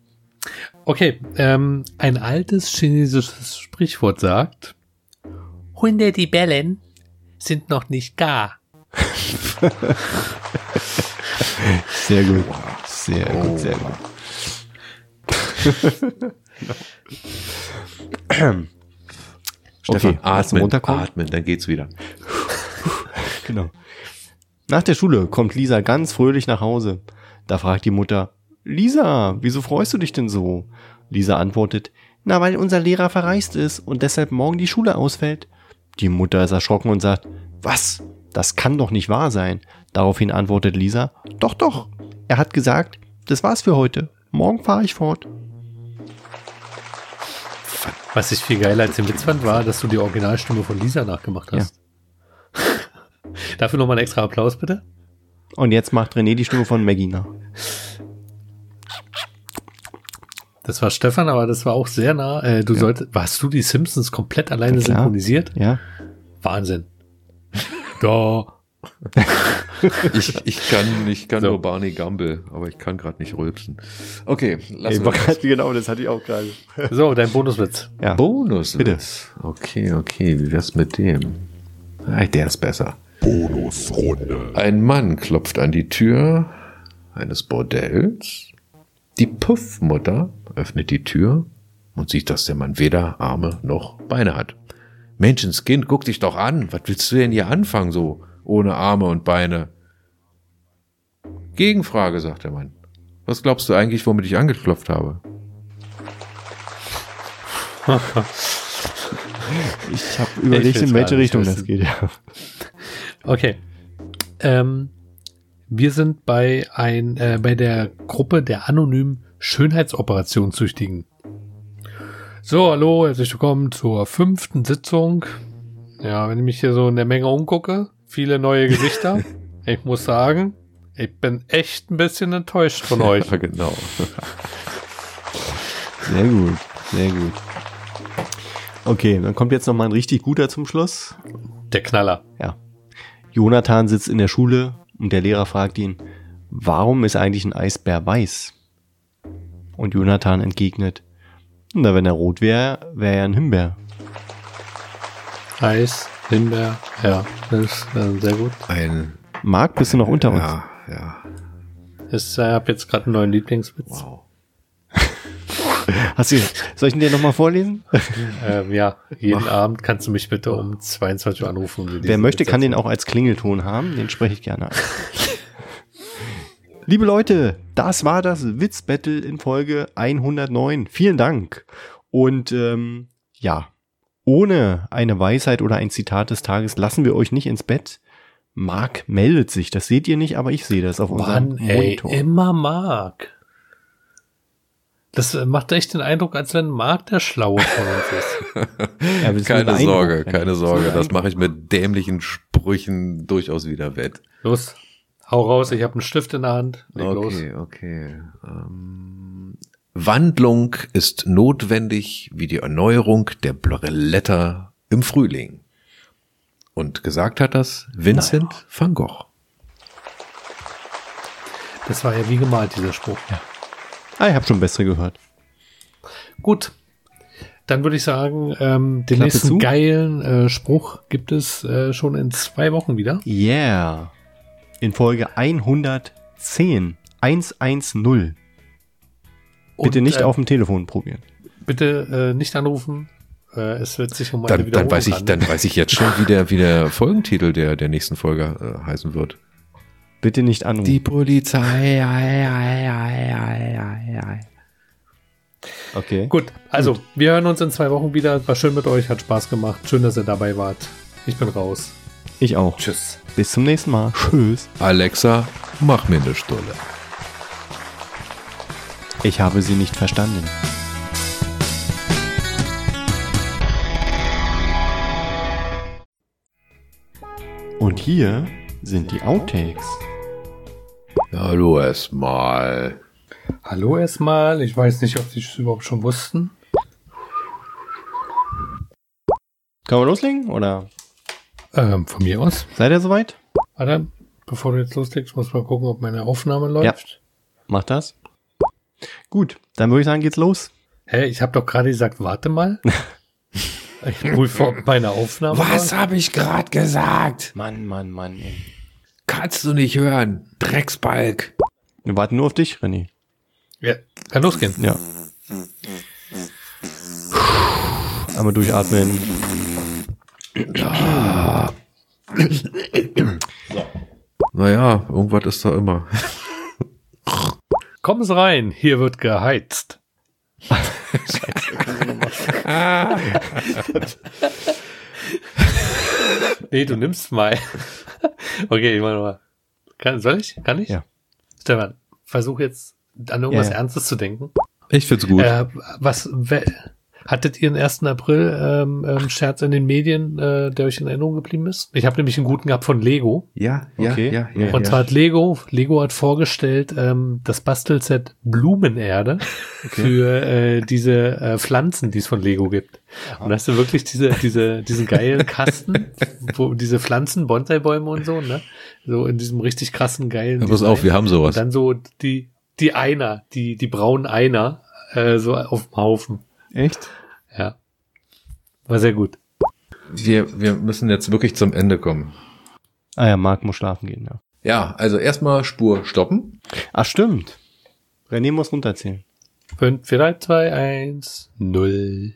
Okay, ähm, ein altes chinesisches Sprichwort sagt, Hunde, die bellen, sind noch nicht gar. sehr gut. Sehr oh. gut, sehr gut. Stefan, okay, atmen, atmen, dann geht's wieder. genau. Nach der Schule kommt Lisa ganz fröhlich nach Hause. Da fragt die Mutter, Lisa, wieso freust du dich denn so? Lisa antwortet, na, weil unser Lehrer verreist ist und deshalb morgen die Schule ausfällt. Die Mutter ist erschrocken und sagt, was? Das kann doch nicht wahr sein. Daraufhin antwortet Lisa, doch, doch. Er hat gesagt, das war's für heute. Morgen fahre ich fort. Was ich viel geiler als den Witz fand, war, dass du die Originalstimme von Lisa nachgemacht hast. Ja. Dafür nochmal einen extra Applaus, bitte. Und jetzt macht René die Stimme von Maggie nach. Das war Stefan, aber das war auch sehr nah. Äh, du ja. solltest, warst du die Simpsons komplett alleine synchronisiert? Ja. Wahnsinn. da. ich, ich kann, ich kann so. nur Barney Gumble, aber ich kann gerade nicht rülpsen. Okay, lass uns. Genau, das hatte ich auch gerade. So, dein Bonuswitz. Ja. Bonuswitz. Bitte. Okay, okay, wie wär's mit dem? Der ist besser. Bonusrunde. Ein Mann klopft an die Tür eines Bordells. Die Puffmutter öffnet die Tür und sieht, dass der Mann weder Arme noch Beine hat. Menschenskind, guck dich doch an. Was willst du denn hier anfangen, so ohne Arme und Beine? Gegenfrage, sagt der Mann. Was glaubst du eigentlich, womit ich angeklopft habe? Ich habe überlegt, in welche Richtung das geht. Ja. Okay. Ähm, wir sind bei ein äh, bei der Gruppe der anonymen Schönheitsoperation-Süchtigen. So, hallo, herzlich willkommen zur fünften Sitzung. Ja, wenn ich mich hier so in der Menge umgucke, viele neue Gesichter. ich muss sagen, ich bin echt ein bisschen enttäuscht von euch. Ja, genau. Sehr gut, sehr gut. Okay, dann kommt jetzt noch mal ein richtig guter zum Schluss. Der Knaller. Ja. Jonathan sitzt in der Schule und der Lehrer fragt ihn, warum ist eigentlich ein Eisbär weiß? Und Jonathan entgegnet, na, wenn er rot wäre, wäre er ein Himbeer. Eis, Himbeer, ja, das ist äh, sehr gut. Ein, Marc, bist du noch unter uns? ja, ja, Ich äh, habe jetzt gerade einen neuen Lieblingswitz. wow. Hast du, soll ich ihn dir nochmal vorlesen? Ähm, ja, jeden Abend kannst du mich bitte um 22 Uhr anrufen. um Wer möchte, Witz kann den auch als Klingelton haben. Den spreche ich gerne an. Liebe Leute, das war das Witzbattle in Folge 109. Vielen Dank. Und ähm, ja, ohne eine Weisheit oder ein Zitat des Tages lassen wir euch nicht ins Bett. Marc meldet sich. Das seht ihr nicht, aber ich sehe das auf unserem Mann, ey, Monitor. immer Mark. Das äh, macht echt den Eindruck, als wenn Mark der Schlaue von uns ist. Ja, Keine Sorge, keine Sorge. Das mache ich mit dämlichen Sprüchen durchaus wieder wett. Los, hau raus, ich habe einen Stift in der Hand. Leg los. Okay, okay. Ähm, Wandlung ist notwendig wie die Erneuerung der Blätter im Frühling. Und gesagt hat das Vincent van Gogh. Das war ja wie gemalt, dieser Spruch. Ah, ich habe schon bessere gehört. Gut. Dann würde ich sagen, ähm, den Klappe nächsten zu. geilen äh, Spruch gibt es äh, schon in zwei Wochen wieder. Yeah. In Folge 110. 110. Bitte Und, nicht äh, auf dem Telefon probieren. Bitte äh, nicht anrufen. Äh, es wird sich um eine Dann, dann, weiß ich, handeln. dann weiß ich jetzt schon, wie der, wie der Folgentitel der, der nächsten Folge äh, heißen wird. Bitte nicht anrufen. Die Polizei. Ei, ei, ei, ei, ei, ei. okay. Gut, also wir hören uns in zwei Wochen wieder. War schön mit euch, hat Spaß gemacht. Schön, dass ihr dabei wart. Ich bin raus. Ich auch. Tschüss. Bis zum nächsten Mal. Tschüss. Alexa, mach mir eine Stulle. Ich habe Sie nicht verstanden. Und hier sind die Outtakes. Hallo erstmal. Hallo erstmal. Ich weiß nicht, ob Sie es überhaupt schon wussten. Können wir loslegen? Oder Ähm, von mir aus. seid ihr soweit? Warte, bevor du jetzt loslegst, muss mal gucken, ob meine Aufnahme läuft. Macht das. Gut, dann würde ich sagen, geht's los. Hä, ich habe doch gerade gesagt, warte mal. ich prüfe, ob meine Aufnahme Was habe ich gerade gesagt? Mann, Mann, Mann. Ey. Kannst du nicht hören? Drecksbalg. Wir warten nur auf dich, René. Ja, kann losgehen. Ja. Einmal durchatmen. Naja, irgendwas ist da immer. Kommen Sie rein, hier wird geheizt. nee, du nimmst mal. okay, ich mach mal. Kann, soll ich? Kann ich? Ja. Stefan, versuch jetzt an irgendwas Ja, ja. Ernstes zu denken. Ich find's gut. Äh, was, we, hattet ihr einen 1. April ähm, ähm, Scherz in den Medien, äh, der euch in Erinnerung geblieben ist? Ich habe nämlich einen guten gehabt von Lego. ja, Okay. ja, ja, ja. Und zwar hat Lego, Lego hat vorgestellt ähm, das Bastelset Blumenerde für äh, diese äh, Pflanzen, die es von Lego gibt. Und da hast du wirklich diese, diese, diesen geilen Kasten, wo diese Pflanzen, Bonsai-Bäume und so, ne? So in diesem richtig krassen, geilen. Ja, pass auf, wir haben Und sowas. dann so die, die Einer, die, die braunen Einer, äh, so auf dem Haufen. Echt? Ja. War sehr gut. Wir, wir müssen jetzt wirklich zum Ende kommen. Ah ja, Marc muss schlafen gehen, ja. Ja, also erstmal Spur stoppen. Ach, stimmt. René muss runterzählen. 5, 4, 3, 2, 1, 0.